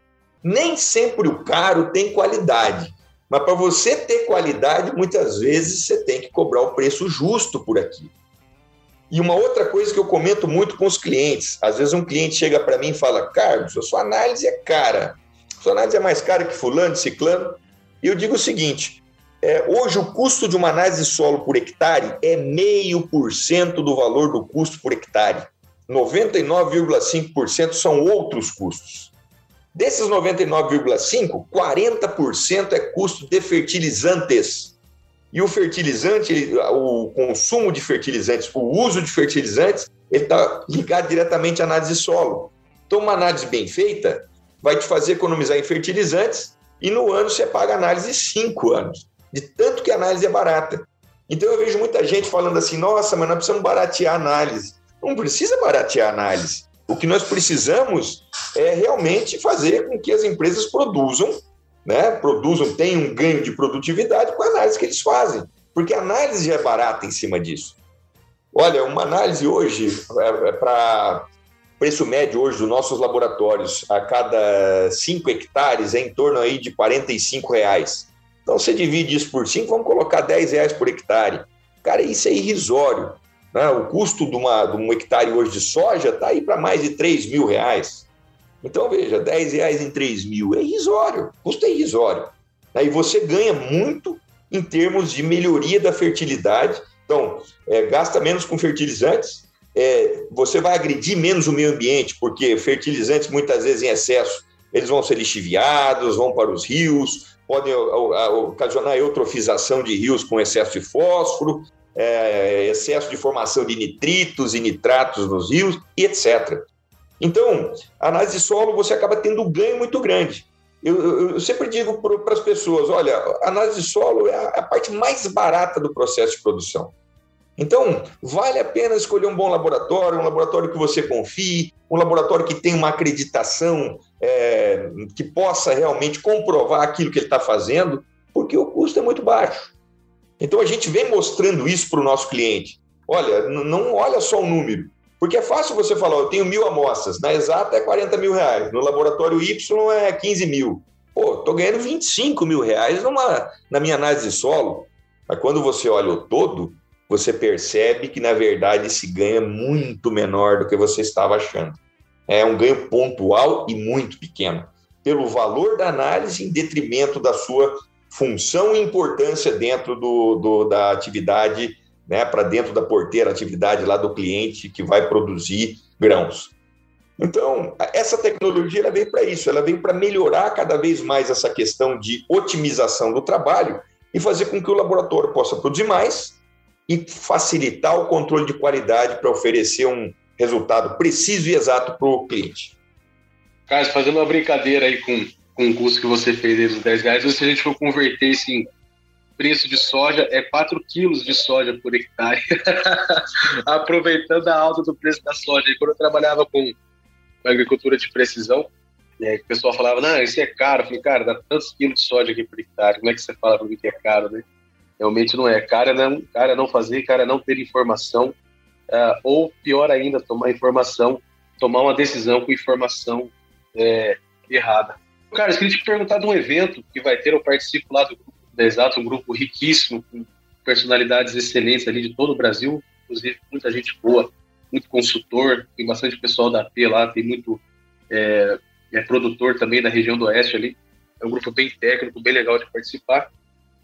Nem sempre o caro tem qualidade. Mas para você ter qualidade, muitas vezes você tem que cobrar o preço justo por aqui. E uma outra coisa que eu comento muito com os clientes, às vezes um cliente chega para mim e fala: Carlos, a sua análise é cara, a sua análise é mais cara que fulano, ciclano. E eu digo o seguinte: é, hoje, o custo de uma análise de solo por hectare é meio por cento do valor do custo por hectare. 99,5% são outros custos. Desses 99,5%, 40% é custo de fertilizantes. E o fertilizante, o consumo de fertilizantes, o uso de fertilizantes, ele está ligado diretamente à análise de solo. Então, uma análise bem feita vai te fazer economizar em fertilizantes e no ano você paga análise cinco anos de tanto que a análise é barata. Então eu vejo muita gente falando assim: nossa, mas nós precisamos baratear a análise. Não precisa baratear a análise. O que nós precisamos é realmente fazer com que as empresas produzam, né? Produzam, tenham um ganho de produtividade com a análise que eles fazem. Porque a análise é barata em cima disso. Olha, uma análise hoje, é, é para preço médio hoje dos nossos laboratórios, a cada 5 hectares é em torno aí de 45 reais. Então, você divide isso por 5, vamos colocar 10 reais por hectare. Cara, isso é irrisório. Né? O custo de, uma, de um hectare hoje de soja está aí para mais de 3 mil reais. Então, veja, 10 reais em 3 mil é irrisório, custo é irrisório. Aí você ganha muito em termos de melhoria da fertilidade. Então, é, gasta menos com fertilizantes, é, você vai agredir menos o meio ambiente, porque fertilizantes, muitas vezes em excesso, eles vão ser lixiviados, vão para os rios, podem ocasionar eutrofização de rios com excesso de fósforo, é, excesso de formação de nitritos e nitratos nos rios e etc. Então, análise de solo você acaba tendo um ganho muito grande. Eu, eu, eu sempre digo para as pessoas: olha, análise de solo é a, é a parte mais barata do processo de produção. Então, vale a pena escolher um bom laboratório, um laboratório que você confie, um laboratório que tenha uma acreditação é, que possa realmente comprovar aquilo que ele está fazendo, porque o custo é muito baixo. Então, a gente vem mostrando isso para o nosso cliente. Olha, não olha só o número, porque é fácil você falar, eu tenho mil amostras, na exata é 40 mil reais, no laboratório Y é 15 mil. Pô, estou ganhando 25 mil reais numa, na minha análise de solo. Mas quando você olha o todo, você percebe que, na verdade, esse ganho é muito menor do que você estava achando. É um ganho pontual e muito pequeno, pelo valor da análise em detrimento da sua função e importância dentro do, do da atividade, né, para dentro da porteira, atividade lá do cliente que vai produzir grãos. Então, essa tecnologia ela veio para isso, ela veio para melhorar cada vez mais essa questão de otimização do trabalho e fazer com que o laboratório possa produzir mais e facilitar o controle de qualidade para oferecer um resultado preciso e exato para o cliente. Carlos, fazendo uma brincadeira aí com, com o custo que você fez aí dos 10 reais, se a gente for converter esse em preço de soja, é 4 quilos de soja por hectare, aproveitando a alta do preço da soja. E quando eu trabalhava com agricultura de precisão, aí o pessoal falava, não, isso é caro. Eu falei, cara, dá tantos quilos de soja aqui por hectare, como é que você fala para mim que é caro, né? Realmente não é. Cara não, cara não fazer, cara não ter informação, uh, ou pior ainda, tomar informação, tomar uma decisão com informação é, errada. Cara, eu queria te perguntar de um evento que vai ter, eu participo lá do grupo da Exato, um grupo riquíssimo, com personalidades excelentes ali de todo o Brasil, inclusive muita gente boa, muito consultor, tem bastante pessoal da AP lá, tem muito é, é produtor também da região do Oeste ali. É um grupo bem técnico, bem legal de participar.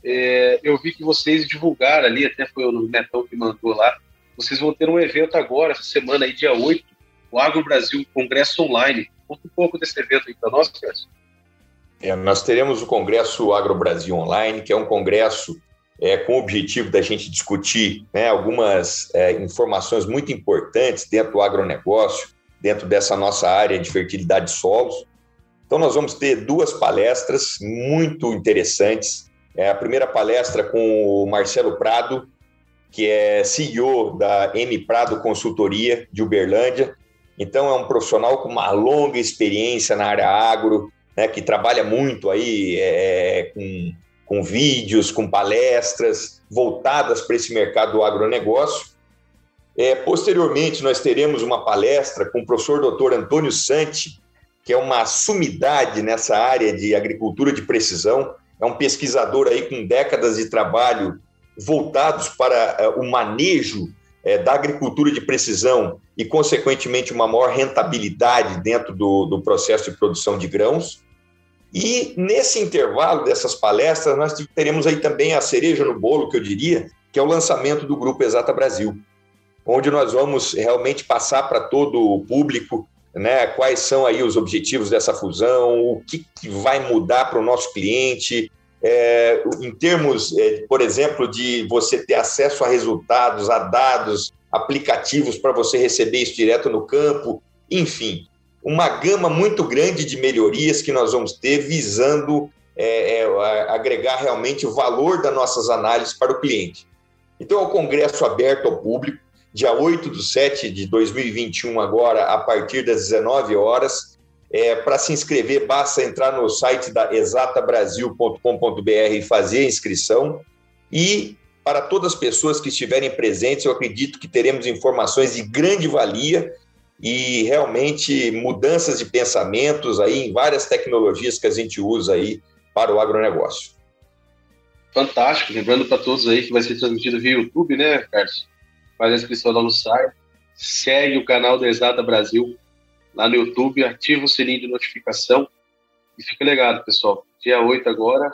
É, eu vi que vocês divulgaram ali, até foi o Netão que mandou lá, vocês vão ter um evento agora, essa semana aí, dia 8, o Agro Brasil Congresso Online. Conta um pouco desse evento aí para nós, Cássio. É, nós teremos o Congresso Agro Brasil Online, que é um congresso é, com o objetivo da gente discutir né, algumas é, informações muito importantes dentro do agronegócio, dentro dessa nossa área de fertilidade de solos. Então, nós vamos ter duas palestras muito interessantes. É a primeira palestra com o Marcelo Prado, que é CEO da M Prado Consultoria de Uberlândia. Então, é um profissional com uma longa experiência na área agro, né, que trabalha muito aí é, com, com vídeos, com palestras voltadas para esse mercado do agronegócio. É, posteriormente, nós teremos uma palestra com o professor Dr. Antônio Santi, que é uma sumidade nessa área de agricultura de precisão, é um pesquisador aí com décadas de trabalho voltados para uh, o manejo uh, da agricultura de precisão e, consequentemente, uma maior rentabilidade dentro do, do processo de produção de grãos. E nesse intervalo dessas palestras, nós teremos aí também a cereja no bolo, que eu diria, que é o lançamento do Grupo Exata Brasil onde nós vamos realmente passar para todo o público né, quais são aí os objetivos dessa fusão, o que, que vai mudar para o nosso cliente, é, em termos, é, por exemplo, de você ter acesso a resultados, a dados, aplicativos para você receber isso direto no campo, enfim, uma gama muito grande de melhorias que nós vamos ter visando é, é agregar realmente o valor das nossas análises para o cliente. Então, é um congresso aberto ao público, dia 8 de 7 de 2021, agora, a partir das 19 horas. É, Para se inscrever, basta entrar no site da exatabrasil.com.br e fazer a inscrição. E para todas as pessoas que estiverem presentes, eu acredito que teremos informações de grande valia e realmente mudanças de pensamentos aí em várias tecnologias que a gente usa aí para o agronegócio. Fantástico, lembrando para todos aí que vai ser transmitido via YouTube, né, Carlos? faz a inscrição lá no site, segue o canal da Exata Brasil lá no YouTube, ativa o sininho de notificação e fica ligado, pessoal. Dia 8 agora.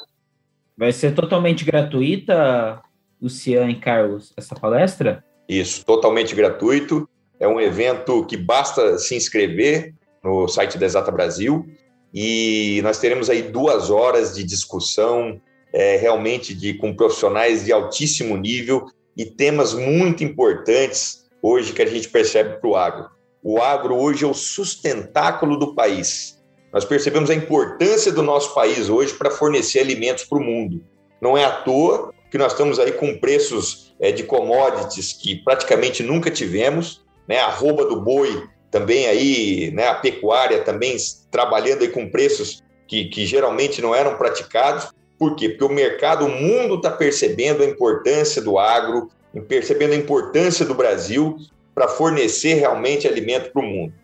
Vai ser totalmente gratuita, Luciano e Carlos, essa palestra? Isso, totalmente gratuito. É um evento que basta se inscrever no site da Exata Brasil e nós teremos aí duas horas de discussão é, realmente de com profissionais de altíssimo nível e temas muito importantes hoje que a gente percebe para o agro. O agro hoje é o sustentáculo do país. Nós percebemos a importância do nosso país hoje para fornecer alimentos para o mundo. Não é à toa que nós estamos aí com preços é, de commodities que praticamente nunca tivemos, né? A arroba do boi também aí, né? A pecuária também trabalhando aí com preços que, que geralmente não eram praticados. Por quê? Porque o mercado, o mundo está percebendo a importância do agro, percebendo a importância do Brasil para fornecer realmente alimento para o mundo.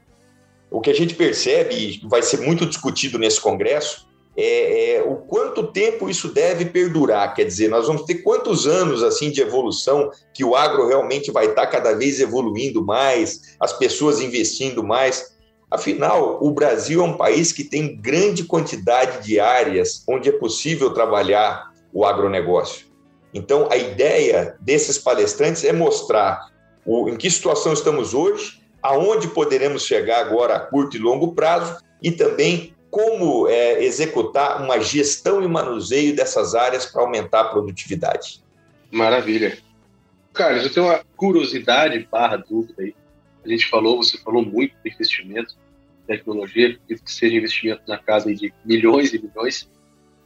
O que a gente percebe, e vai ser muito discutido nesse congresso, é, é, o quanto tempo isso deve perdurar. Quer dizer, nós vamos ter quantos anos assim de evolução que o agro realmente vai estar tá cada vez evoluindo mais, as pessoas investindo mais. Afinal, o Brasil é um país que tem grande quantidade de áreas onde é possível trabalhar o agronegócio. Então, a ideia desses palestrantes é mostrar o, em que situação estamos hoje, aonde poderemos chegar agora a curto e longo prazo e também como é, executar uma gestão e manuseio dessas áreas para aumentar a produtividade. Maravilha. Carlos, eu tenho uma curiosidade barra dúvida aí a gente falou, você falou muito de investimento, tecnologia, acredito que seja investimento na casa de milhões e milhões,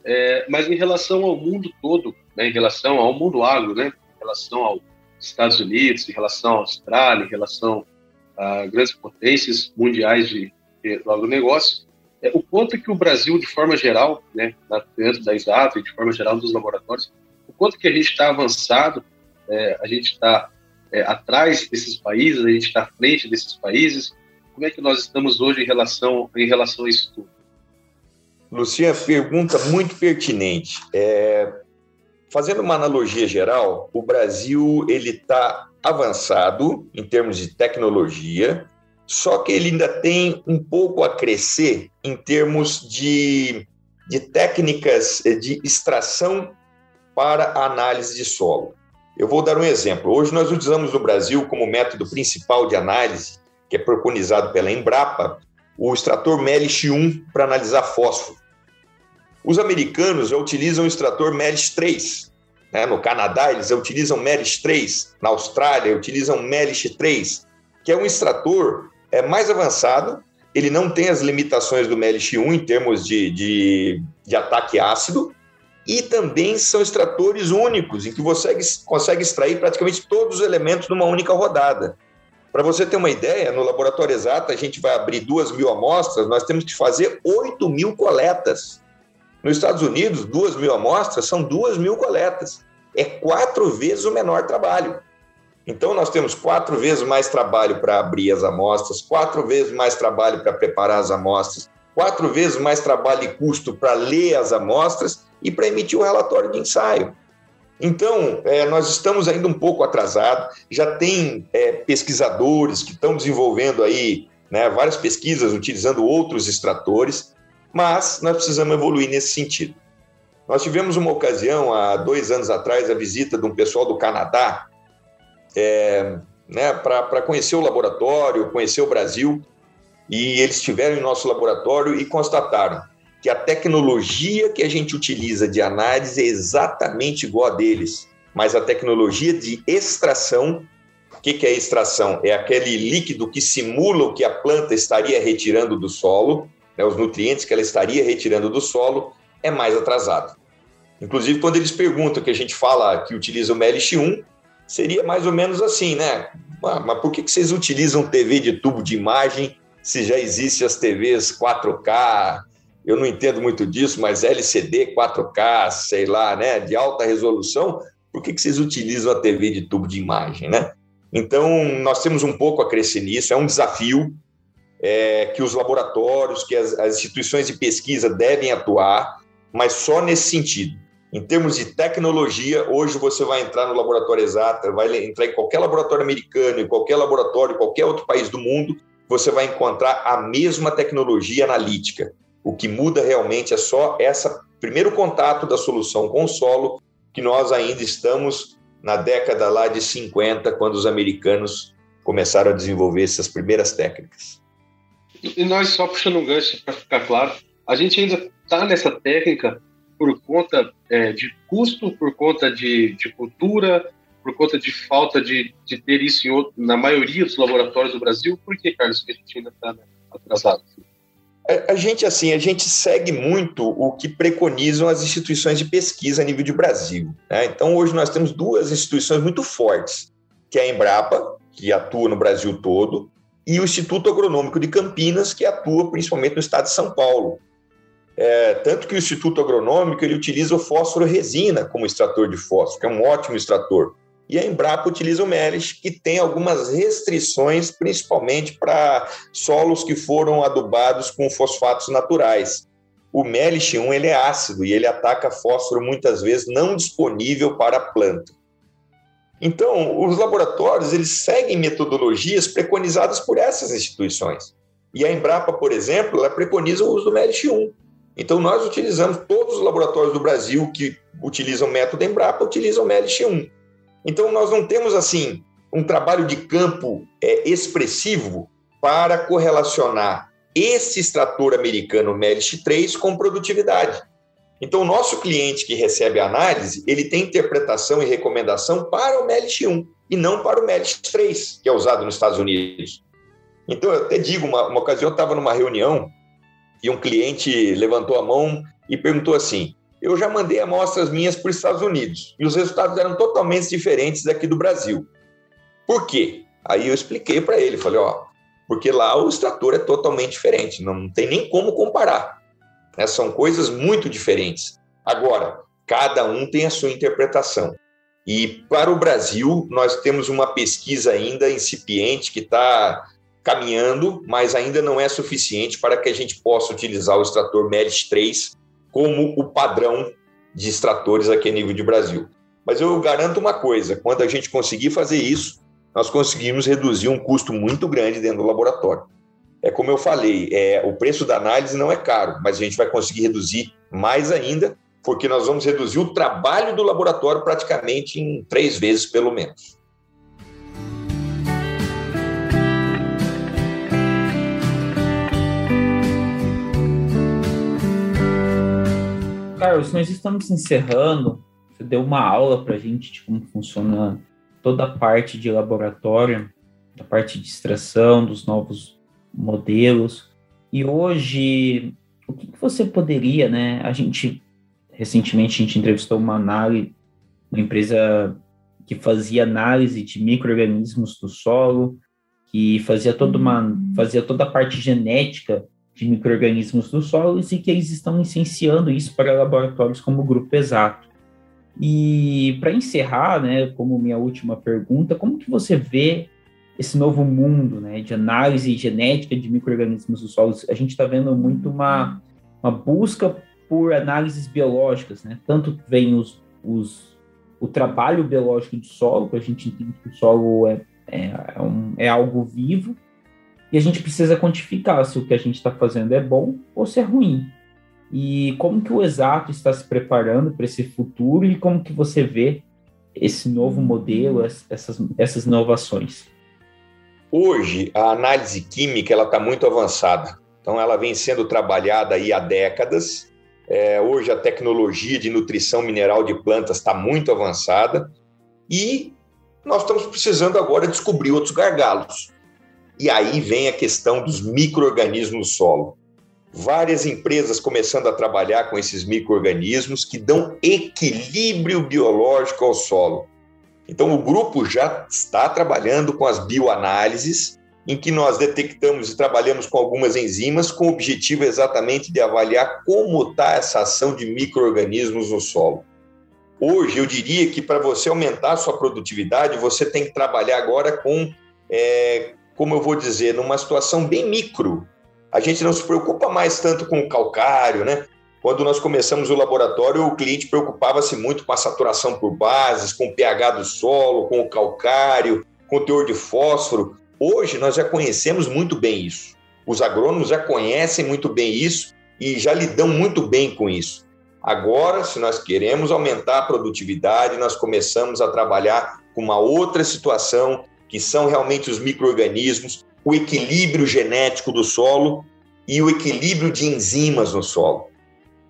é, mas em relação ao mundo todo, né, em relação ao mundo agro, né, em relação aos Estados Unidos, em relação à Austrália, em relação a grandes potências mundiais de, de, do é, o quanto que o Brasil, de forma geral, né, dentro da Exato e de forma geral dos laboratórios, o quanto que a gente está avançado, é, a gente está é, atrás desses países, a gente está à frente desses países, como é que nós estamos hoje em relação, em relação a isso tudo? Luciana, pergunta muito pertinente. É, fazendo uma analogia geral, o Brasil ele está avançado em termos de tecnologia, só que ele ainda tem um pouco a crescer em termos de, de técnicas de extração para análise de solo. Eu vou dar um exemplo. Hoje nós usamos no Brasil como método principal de análise, que é preconizado pela Embrapa, o extrator MELIS 1 para analisar fósforo. Os americanos já utilizam o extrator MELIS 3. Né? No Canadá, eles utilizam MELIS 3. Na Austrália, utilizam MELIS 3, que é um extrator é mais avançado, ele não tem as limitações do MLX1 em termos de, de, de ataque ácido, e também são extratores únicos, em que você consegue extrair praticamente todos os elementos numa única rodada. Para você ter uma ideia, no laboratório exato, a gente vai abrir duas mil amostras, nós temos que fazer 8 mil coletas. Nos Estados Unidos, duas mil amostras são duas mil coletas. É quatro vezes o menor trabalho. Então, nós temos quatro vezes mais trabalho para abrir as amostras, quatro vezes mais trabalho para preparar as amostras, quatro vezes mais trabalho e custo para ler as amostras e para emitir o relatório de ensaio. Então, é, nós estamos ainda um pouco atrasados, já tem é, pesquisadores que estão desenvolvendo aí né, várias pesquisas utilizando outros extratores, mas nós precisamos evoluir nesse sentido. Nós tivemos uma ocasião, há dois anos atrás, a visita de um pessoal do Canadá, é, né, para conhecer o laboratório, conhecer o Brasil, e eles estiveram em nosso laboratório e constataram que a tecnologia que a gente utiliza de análise é exatamente igual a deles, mas a tecnologia de extração, o que, que é extração? É aquele líquido que simula o que a planta estaria retirando do solo, né, os nutrientes que ela estaria retirando do solo, é mais atrasado. Inclusive, quando eles perguntam que a gente fala que utiliza o MLX1, seria mais ou menos assim, né? Ah, mas por que vocês utilizam TV de tubo de imagem se já existem as TVs 4K? Eu não entendo muito disso, mas LCD 4K, sei lá, né, de alta resolução, por que vocês utilizam a TV de tubo de imagem, né? Então, nós temos um pouco a crescer nisso, é um desafio é, que os laboratórios, que as, as instituições de pesquisa devem atuar, mas só nesse sentido em termos de tecnologia, hoje você vai entrar no laboratório exato, vai entrar em qualquer laboratório americano, em qualquer laboratório, qualquer outro país do mundo, você vai encontrar a mesma tecnologia analítica. O que muda realmente é só esse primeiro contato da solução com o solo, que nós ainda estamos na década lá de 50, quando os americanos começaram a desenvolver essas primeiras técnicas. E nós, só puxando um gancho para ficar claro, a gente ainda está nessa técnica por conta é, de custo, por conta de, de, cultura, por conta de falta de, de ter isso outro, na maioria dos laboratórios do Brasil? Por que, Carlos, que a gente ainda está atrasado? A, a gente, assim, a gente segue muito o que preconizam as instituições de pesquisa a nível de Brasil. Né? Então, hoje nós temos duas instituições muito fortes, que é a Embrapa, que atua no Brasil todo, e o Instituto Agronômico de Campinas, que atua principalmente no estado de São Paulo. É, tanto que o Instituto Agronômico ele utiliza o fósforo resina como extrator de fósforo, que é um ótimo extrator. E a Embrapa utiliza o MELIS, que tem algumas restrições, principalmente para solos que foram adubados com fosfatos naturais. O MELIS 1 ele é ácido e ele ataca fósforo muitas vezes não disponível para a planta. Então, os laboratórios eles seguem metodologias preconizadas por essas instituições. E a Embrapa, por exemplo, ela preconiza o uso do MELIS 1 então, nós utilizamos, todos os laboratórios do Brasil que utilizam o método Embrapa utilizam o MLX1. Então, nós não temos, assim, um trabalho de campo é, expressivo para correlacionar esse extrator americano MLX3 com produtividade. Então, o nosso cliente que recebe a análise, ele tem interpretação e recomendação para o MLX1 e não para o MLX3, que é usado nos Estados Unidos. Então, eu até digo, uma, uma ocasião eu estava numa reunião e um cliente levantou a mão e perguntou assim: Eu já mandei amostras minhas para os Estados Unidos e os resultados eram totalmente diferentes daqui do Brasil. Por quê? Aí eu expliquei para ele, falei: Ó, porque lá o extrator é totalmente diferente, não tem nem como comparar. Né? São coisas muito diferentes. Agora, cada um tem a sua interpretação. E para o Brasil, nós temos uma pesquisa ainda incipiente que está caminhando, mas ainda não é suficiente para que a gente possa utilizar o extrator Merit 3 como o padrão de extratores aqui a nível de Brasil. Mas eu garanto uma coisa: quando a gente conseguir fazer isso, nós conseguimos reduzir um custo muito grande dentro do laboratório. É como eu falei, é, o preço da análise não é caro, mas a gente vai conseguir reduzir mais ainda, porque nós vamos reduzir o trabalho do laboratório praticamente em três vezes, pelo menos. Carlos, nós estamos encerrando. Você deu uma aula para a gente de como funciona toda a parte de laboratório, a parte de extração dos novos modelos. E hoje, o que, que você poderia, né? A gente recentemente a gente entrevistou uma análise, uma empresa que fazia análise de microrganismos do solo, que fazia toda uma fazia toda a parte genética de micro-organismos dos solos e que eles estão licenciando isso para laboratórios como o Grupo Exato. E para encerrar, né, como minha última pergunta, como que você vê esse novo mundo né, de análise genética de micro-organismos dos solos? A gente está vendo muito uma, uma busca por análises biológicas, né? Tanto vem os, os, o trabalho biológico do solo, que a gente entende que o solo é, é, é, um, é algo vivo, e a gente precisa quantificar se o que a gente está fazendo é bom ou se é ruim. E como que o Exato está se preparando para esse futuro e como que você vê esse novo modelo, essas, essas inovações? Hoje, a análise química está muito avançada. Então, ela vem sendo trabalhada aí há décadas. É, hoje, a tecnologia de nutrição mineral de plantas está muito avançada. E nós estamos precisando agora descobrir outros gargalos. E aí vem a questão dos micro-organismos no solo. Várias empresas começando a trabalhar com esses micro-organismos que dão equilíbrio biológico ao solo. Então, o grupo já está trabalhando com as bioanálises, em que nós detectamos e trabalhamos com algumas enzimas, com o objetivo exatamente de avaliar como está essa ação de micro-organismos no solo. Hoje, eu diria que para você aumentar a sua produtividade, você tem que trabalhar agora com é, como eu vou dizer, numa situação bem micro. A gente não se preocupa mais tanto com o calcário, né? Quando nós começamos o laboratório, o cliente preocupava-se muito com a saturação por bases, com o pH do solo, com o calcário, com o teor de fósforo. Hoje nós já conhecemos muito bem isso. Os agrônomos já conhecem muito bem isso e já lidam muito bem com isso. Agora, se nós queremos aumentar a produtividade, nós começamos a trabalhar com uma outra situação que são realmente os micro-organismos, o equilíbrio genético do solo e o equilíbrio de enzimas no solo.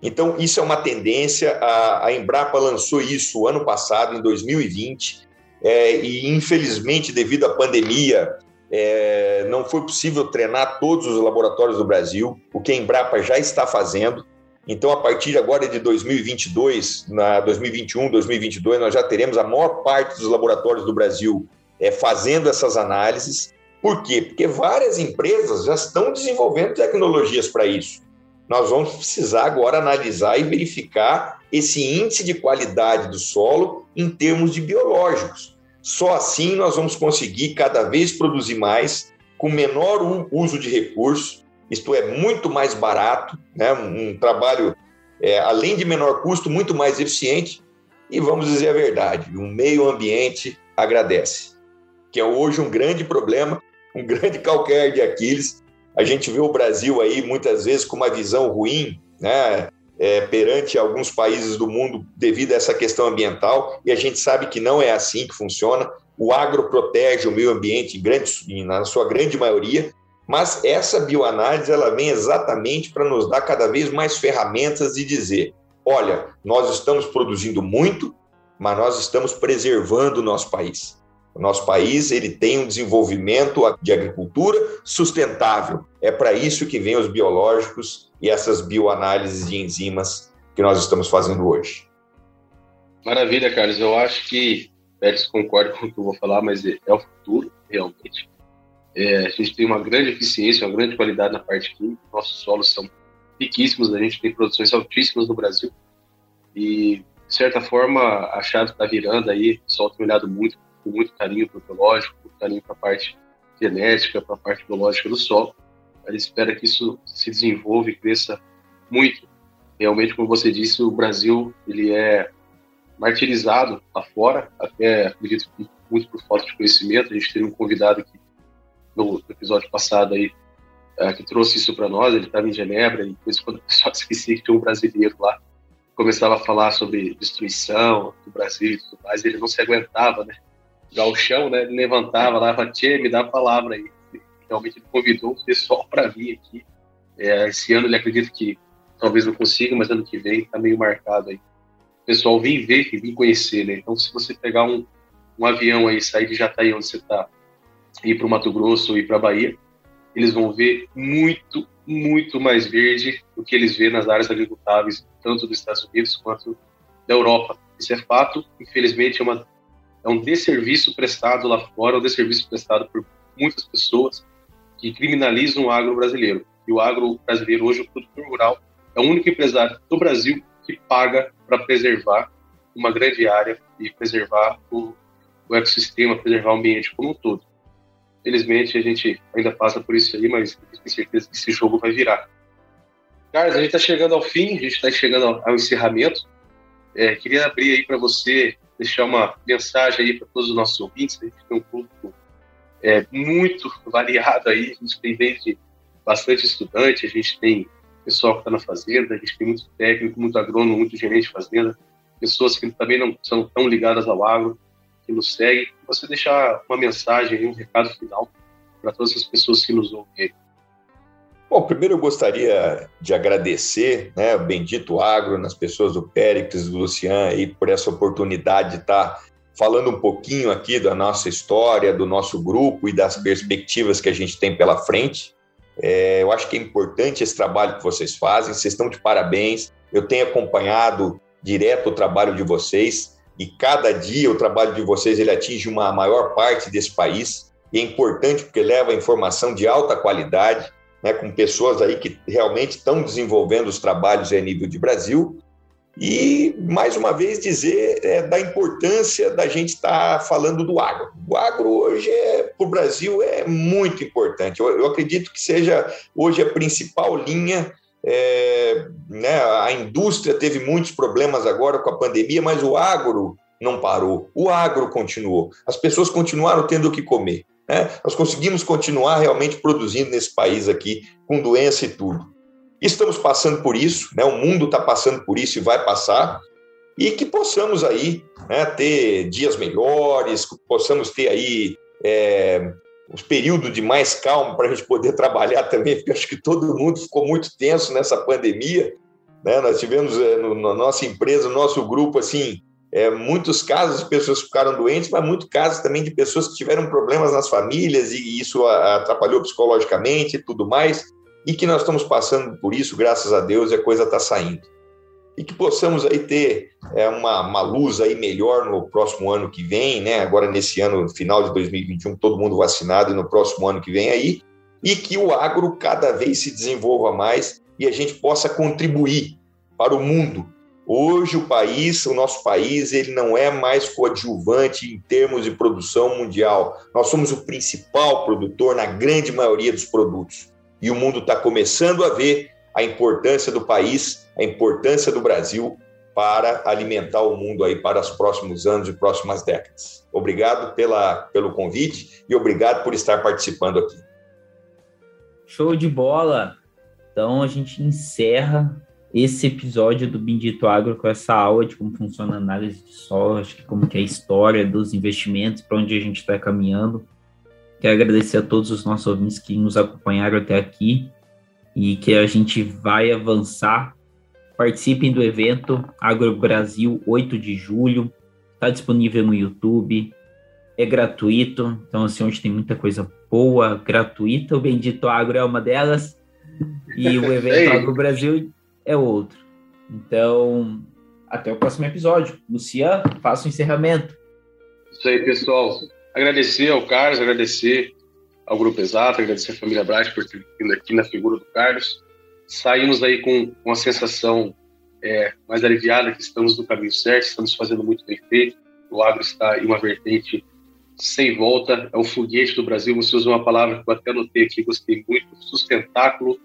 Então, isso é uma tendência. A, Embrapa lançou isso ano passado, em 2020, é, e infelizmente, devido à pandemia, é, não foi possível treinar todos os laboratórios do Brasil, o que a Embrapa já está fazendo. Então, a partir agora de 2022, na 2021, 2022, nós já teremos a maior parte dos laboratórios do Brasil é, fazendo essas análises. Por quê? Porque várias empresas já estão desenvolvendo tecnologias para isso. Nós vamos precisar agora analisar e verificar esse índice de qualidade do solo em termos de biológicos. Só assim nós vamos conseguir cada vez produzir mais com menor uso de recursos, isto é, muito mais barato, né? um trabalho, é, além de menor custo, muito mais eficiente. E vamos dizer a verdade: o meio ambiente agradece que é hoje um grande problema, um grande calcanhar de Aquiles. A gente vê o Brasil aí muitas vezes com uma visão ruim, né? É, perante alguns países do mundo devido a essa questão ambiental, e a gente sabe que não é assim que funciona. O agro protege o meio ambiente grande, na sua grande maioria, mas essa bioanálise ela vem exatamente para nos dar cada vez mais ferramentas de dizer: olha, nós estamos produzindo muito, mas nós estamos preservando o nosso país. O nosso país ele tem um desenvolvimento de agricultura sustentável. É para isso que vem os biológicos e essas bioanálises de enzimas que nós estamos fazendo hoje. Maravilha, Carlos. Eu acho que Pérez concorda com o que eu vou falar, mas é o futuro, realmente. É, a gente tem uma grande eficiência, uma grande qualidade na parte química. Nossos solos são riquíssimos, a gente tem produções altíssimas no Brasil. E, de certa forma, a chave está virando aí. O sol tem olhado muito, com muito carinho para o biológico, com carinho para a parte genética, para a parte biológica do solo. A gente espera que isso se desenvolva e cresça muito. Realmente, como você disse, o Brasil ele é martirizado lá fora, até acredito que muito por falta de conhecimento. A gente teve um convidado aqui no episódio passado aí uh, que trouxe isso para nós. Ele estava em Genebra e depois quando o pessoal esquecia que tinha um brasileiro lá, começava a falar sobre destruição do Brasil e tudo mais. Ele não se aguentava, né? Galchão, né? Ele levantava lá, falava, Tchê, me dá a palavra aí. Realmente ele convidou o pessoal para vir aqui. É, esse ano ele acredita que talvez não consiga, mas ano que vem está meio marcado aí. O pessoal vem ver vem conhecer, né? Então, se você pegar um, um avião aí, sair de Jataí, onde você está, ir para o Mato Grosso ir para Bahia, eles vão ver muito, muito mais verde do que eles vê nas áreas agricultáveis, tanto dos Estados Unidos quanto da Europa. Isso é fato, infelizmente, é, uma, é um desserviço prestado lá fora, um desserviço prestado por muitas pessoas que criminalizam o agro brasileiro. E o agro brasileiro hoje, o produtor rural, é o único empresário do Brasil que paga para preservar uma grande área e preservar o, o ecossistema, preservar o ambiente como um todo. Felizmente, a gente ainda passa por isso aí, mas tenho certeza que esse jogo vai virar. Carlos, a gente está chegando ao fim, a gente está chegando ao, encerramento. É, queria abrir aí para você, deixar uma mensagem aí para todos os nossos ouvintes. A gente tem um público é, muito variado aí, a gente tem desde bastante estudante, a gente tem pessoal que está na fazenda, a gente tem muito técnico, muito agrônomo, muito gerente de fazenda, pessoas que também não são tão ligadas ao agro, que nos seguem. Você deixar uma mensagem, um recado final para todas as pessoas que nos ouvem. Bom, primeiro eu gostaria de agradecer né, o Bendito Agro, nas pessoas do Péricles, do Lucian, aí, por essa oportunidade de estar falando um pouquinho aqui da nossa história, do nosso grupo e das perspectivas que a gente tem pela frente. É, eu acho que é importante esse trabalho que vocês fazem, vocês estão de parabéns. Eu tenho acompanhado direto o trabalho de vocês e cada dia o trabalho de vocês ele atinge uma maior parte desse país e é importante porque leva informação de alta qualidade, né, com pessoas aí que realmente estão desenvolvendo os trabalhos a nível de Brasil e, mais uma vez, dizer é, da importância da gente estar tá falando do agro. O agro hoje, é, para o Brasil, é muito importante. Eu, eu, acredito que seja hoje a principal linha. É, né, a indústria teve muitos problemas agora com a pandemia, mas o agro não parou. O agro continuou. As pessoas continuaram tendo o que comer. Né? Nós conseguimos continuar realmente produzindo nesse país aqui, com doença e tudo. Estamos passando por isso, né? o mundo está passando por isso e vai passar, e que possamos aí né, ter dias melhores, que possamos ter aí é, os períodos de mais calma para a gente poder trabalhar também, porque acho que todo mundo ficou muito tenso nessa pandemia. Né? Nós tivemos é, na nossa empresa, no nosso grupo, assim, é, muitos casos de pessoas que ficaram doentes, mas muitos casos também de pessoas que tiveram problemas nas famílias e isso atrapalhou psicologicamente e tudo mais e que nós estamos passando por isso, graças a Deus, e a coisa está saindo. E que possamos aí ter é, uma, uma luz aí melhor no próximo ano que vem, né? Agora nesse ano, final de 2021, todo mundo vacinado e no próximo ano que vem aí, e que o agro cada vez se desenvolva mais e a gente possa contribuir para o mundo. Hoje o país, o nosso país, ele não é mais coadjuvante em termos de produção mundial. Nós somos o principal produtor na grande maioria dos produtos e o mundo está começando a ver a importância do país, a importância do Brasil para alimentar o mundo aí para os próximos anos e próximas décadas. Obrigado pela, pelo convite e obrigado por estar participando aqui. Show de bola! Então a gente encerra esse episódio do Bendito Agro com essa aula de como funciona a análise de solo, acho que como que é a história dos investimentos, para onde a gente está caminhando. Quero agradecer a todos os nossos ouvintes que nos acompanharam até aqui e que a gente vai avançar. Participem do evento Agro Brasil 8 de julho. Está disponível no YouTube. É gratuito. Então, assim, hoje tem muita coisa boa, gratuita. O Bendito Agro é uma delas. E o evento Agro Brasil é outro. Então, até o próximo episódio. Luciano, faça o encerramento. Isso aí, pessoal agradecer ao Carlos, agradecer ao Grupo Exato, agradecer a família Bright por ter vindo aqui na figura do Carlos. Saímos aí com uma sensação é, mais aliviada que estamos no caminho certo, estamos fazendo muito bem feito. O agro está em uma vertente sem volta, é o foguete do Brasil. Você usou uma palavra que eu até anotei aqui, gostei muito, sustentáculo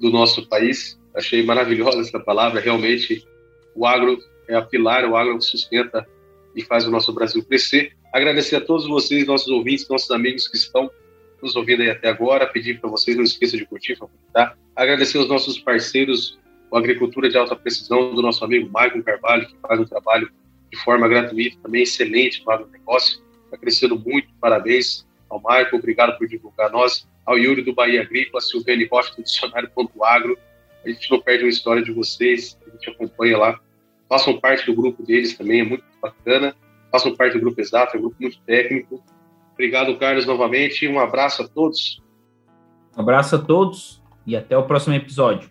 do nosso país. Achei maravilhosa essa palavra, realmente o agro é a pilar, o agro sustenta e faz o nosso Brasil crescer. Agradecer a todos vocês, nossos ouvintes, nossos amigos que estão nos ouvindo aí até agora, pedir para vocês não esqueçam de curtir, favoritar. Agradecer aos nossos parceiros, o Agricultura de Alta Precisão, do nosso amigo Maicon Carvalho, que faz um trabalho de forma gratuita, também excelente no agronegócio, está crescendo muito, parabéns ao Maicon, obrigado por divulgar nós, ao Yuri do Bahia Agrícola, Silvene Rocha do Dicionário.agro, a gente não perde uma história de vocês, a gente acompanha lá, façam parte do grupo deles também, é muito bacana, façam parte do grupo exato, é um grupo muito técnico, Obrigado, Carlos, novamente. Um abraço a todos. Um abraço a todos e até o próximo episódio.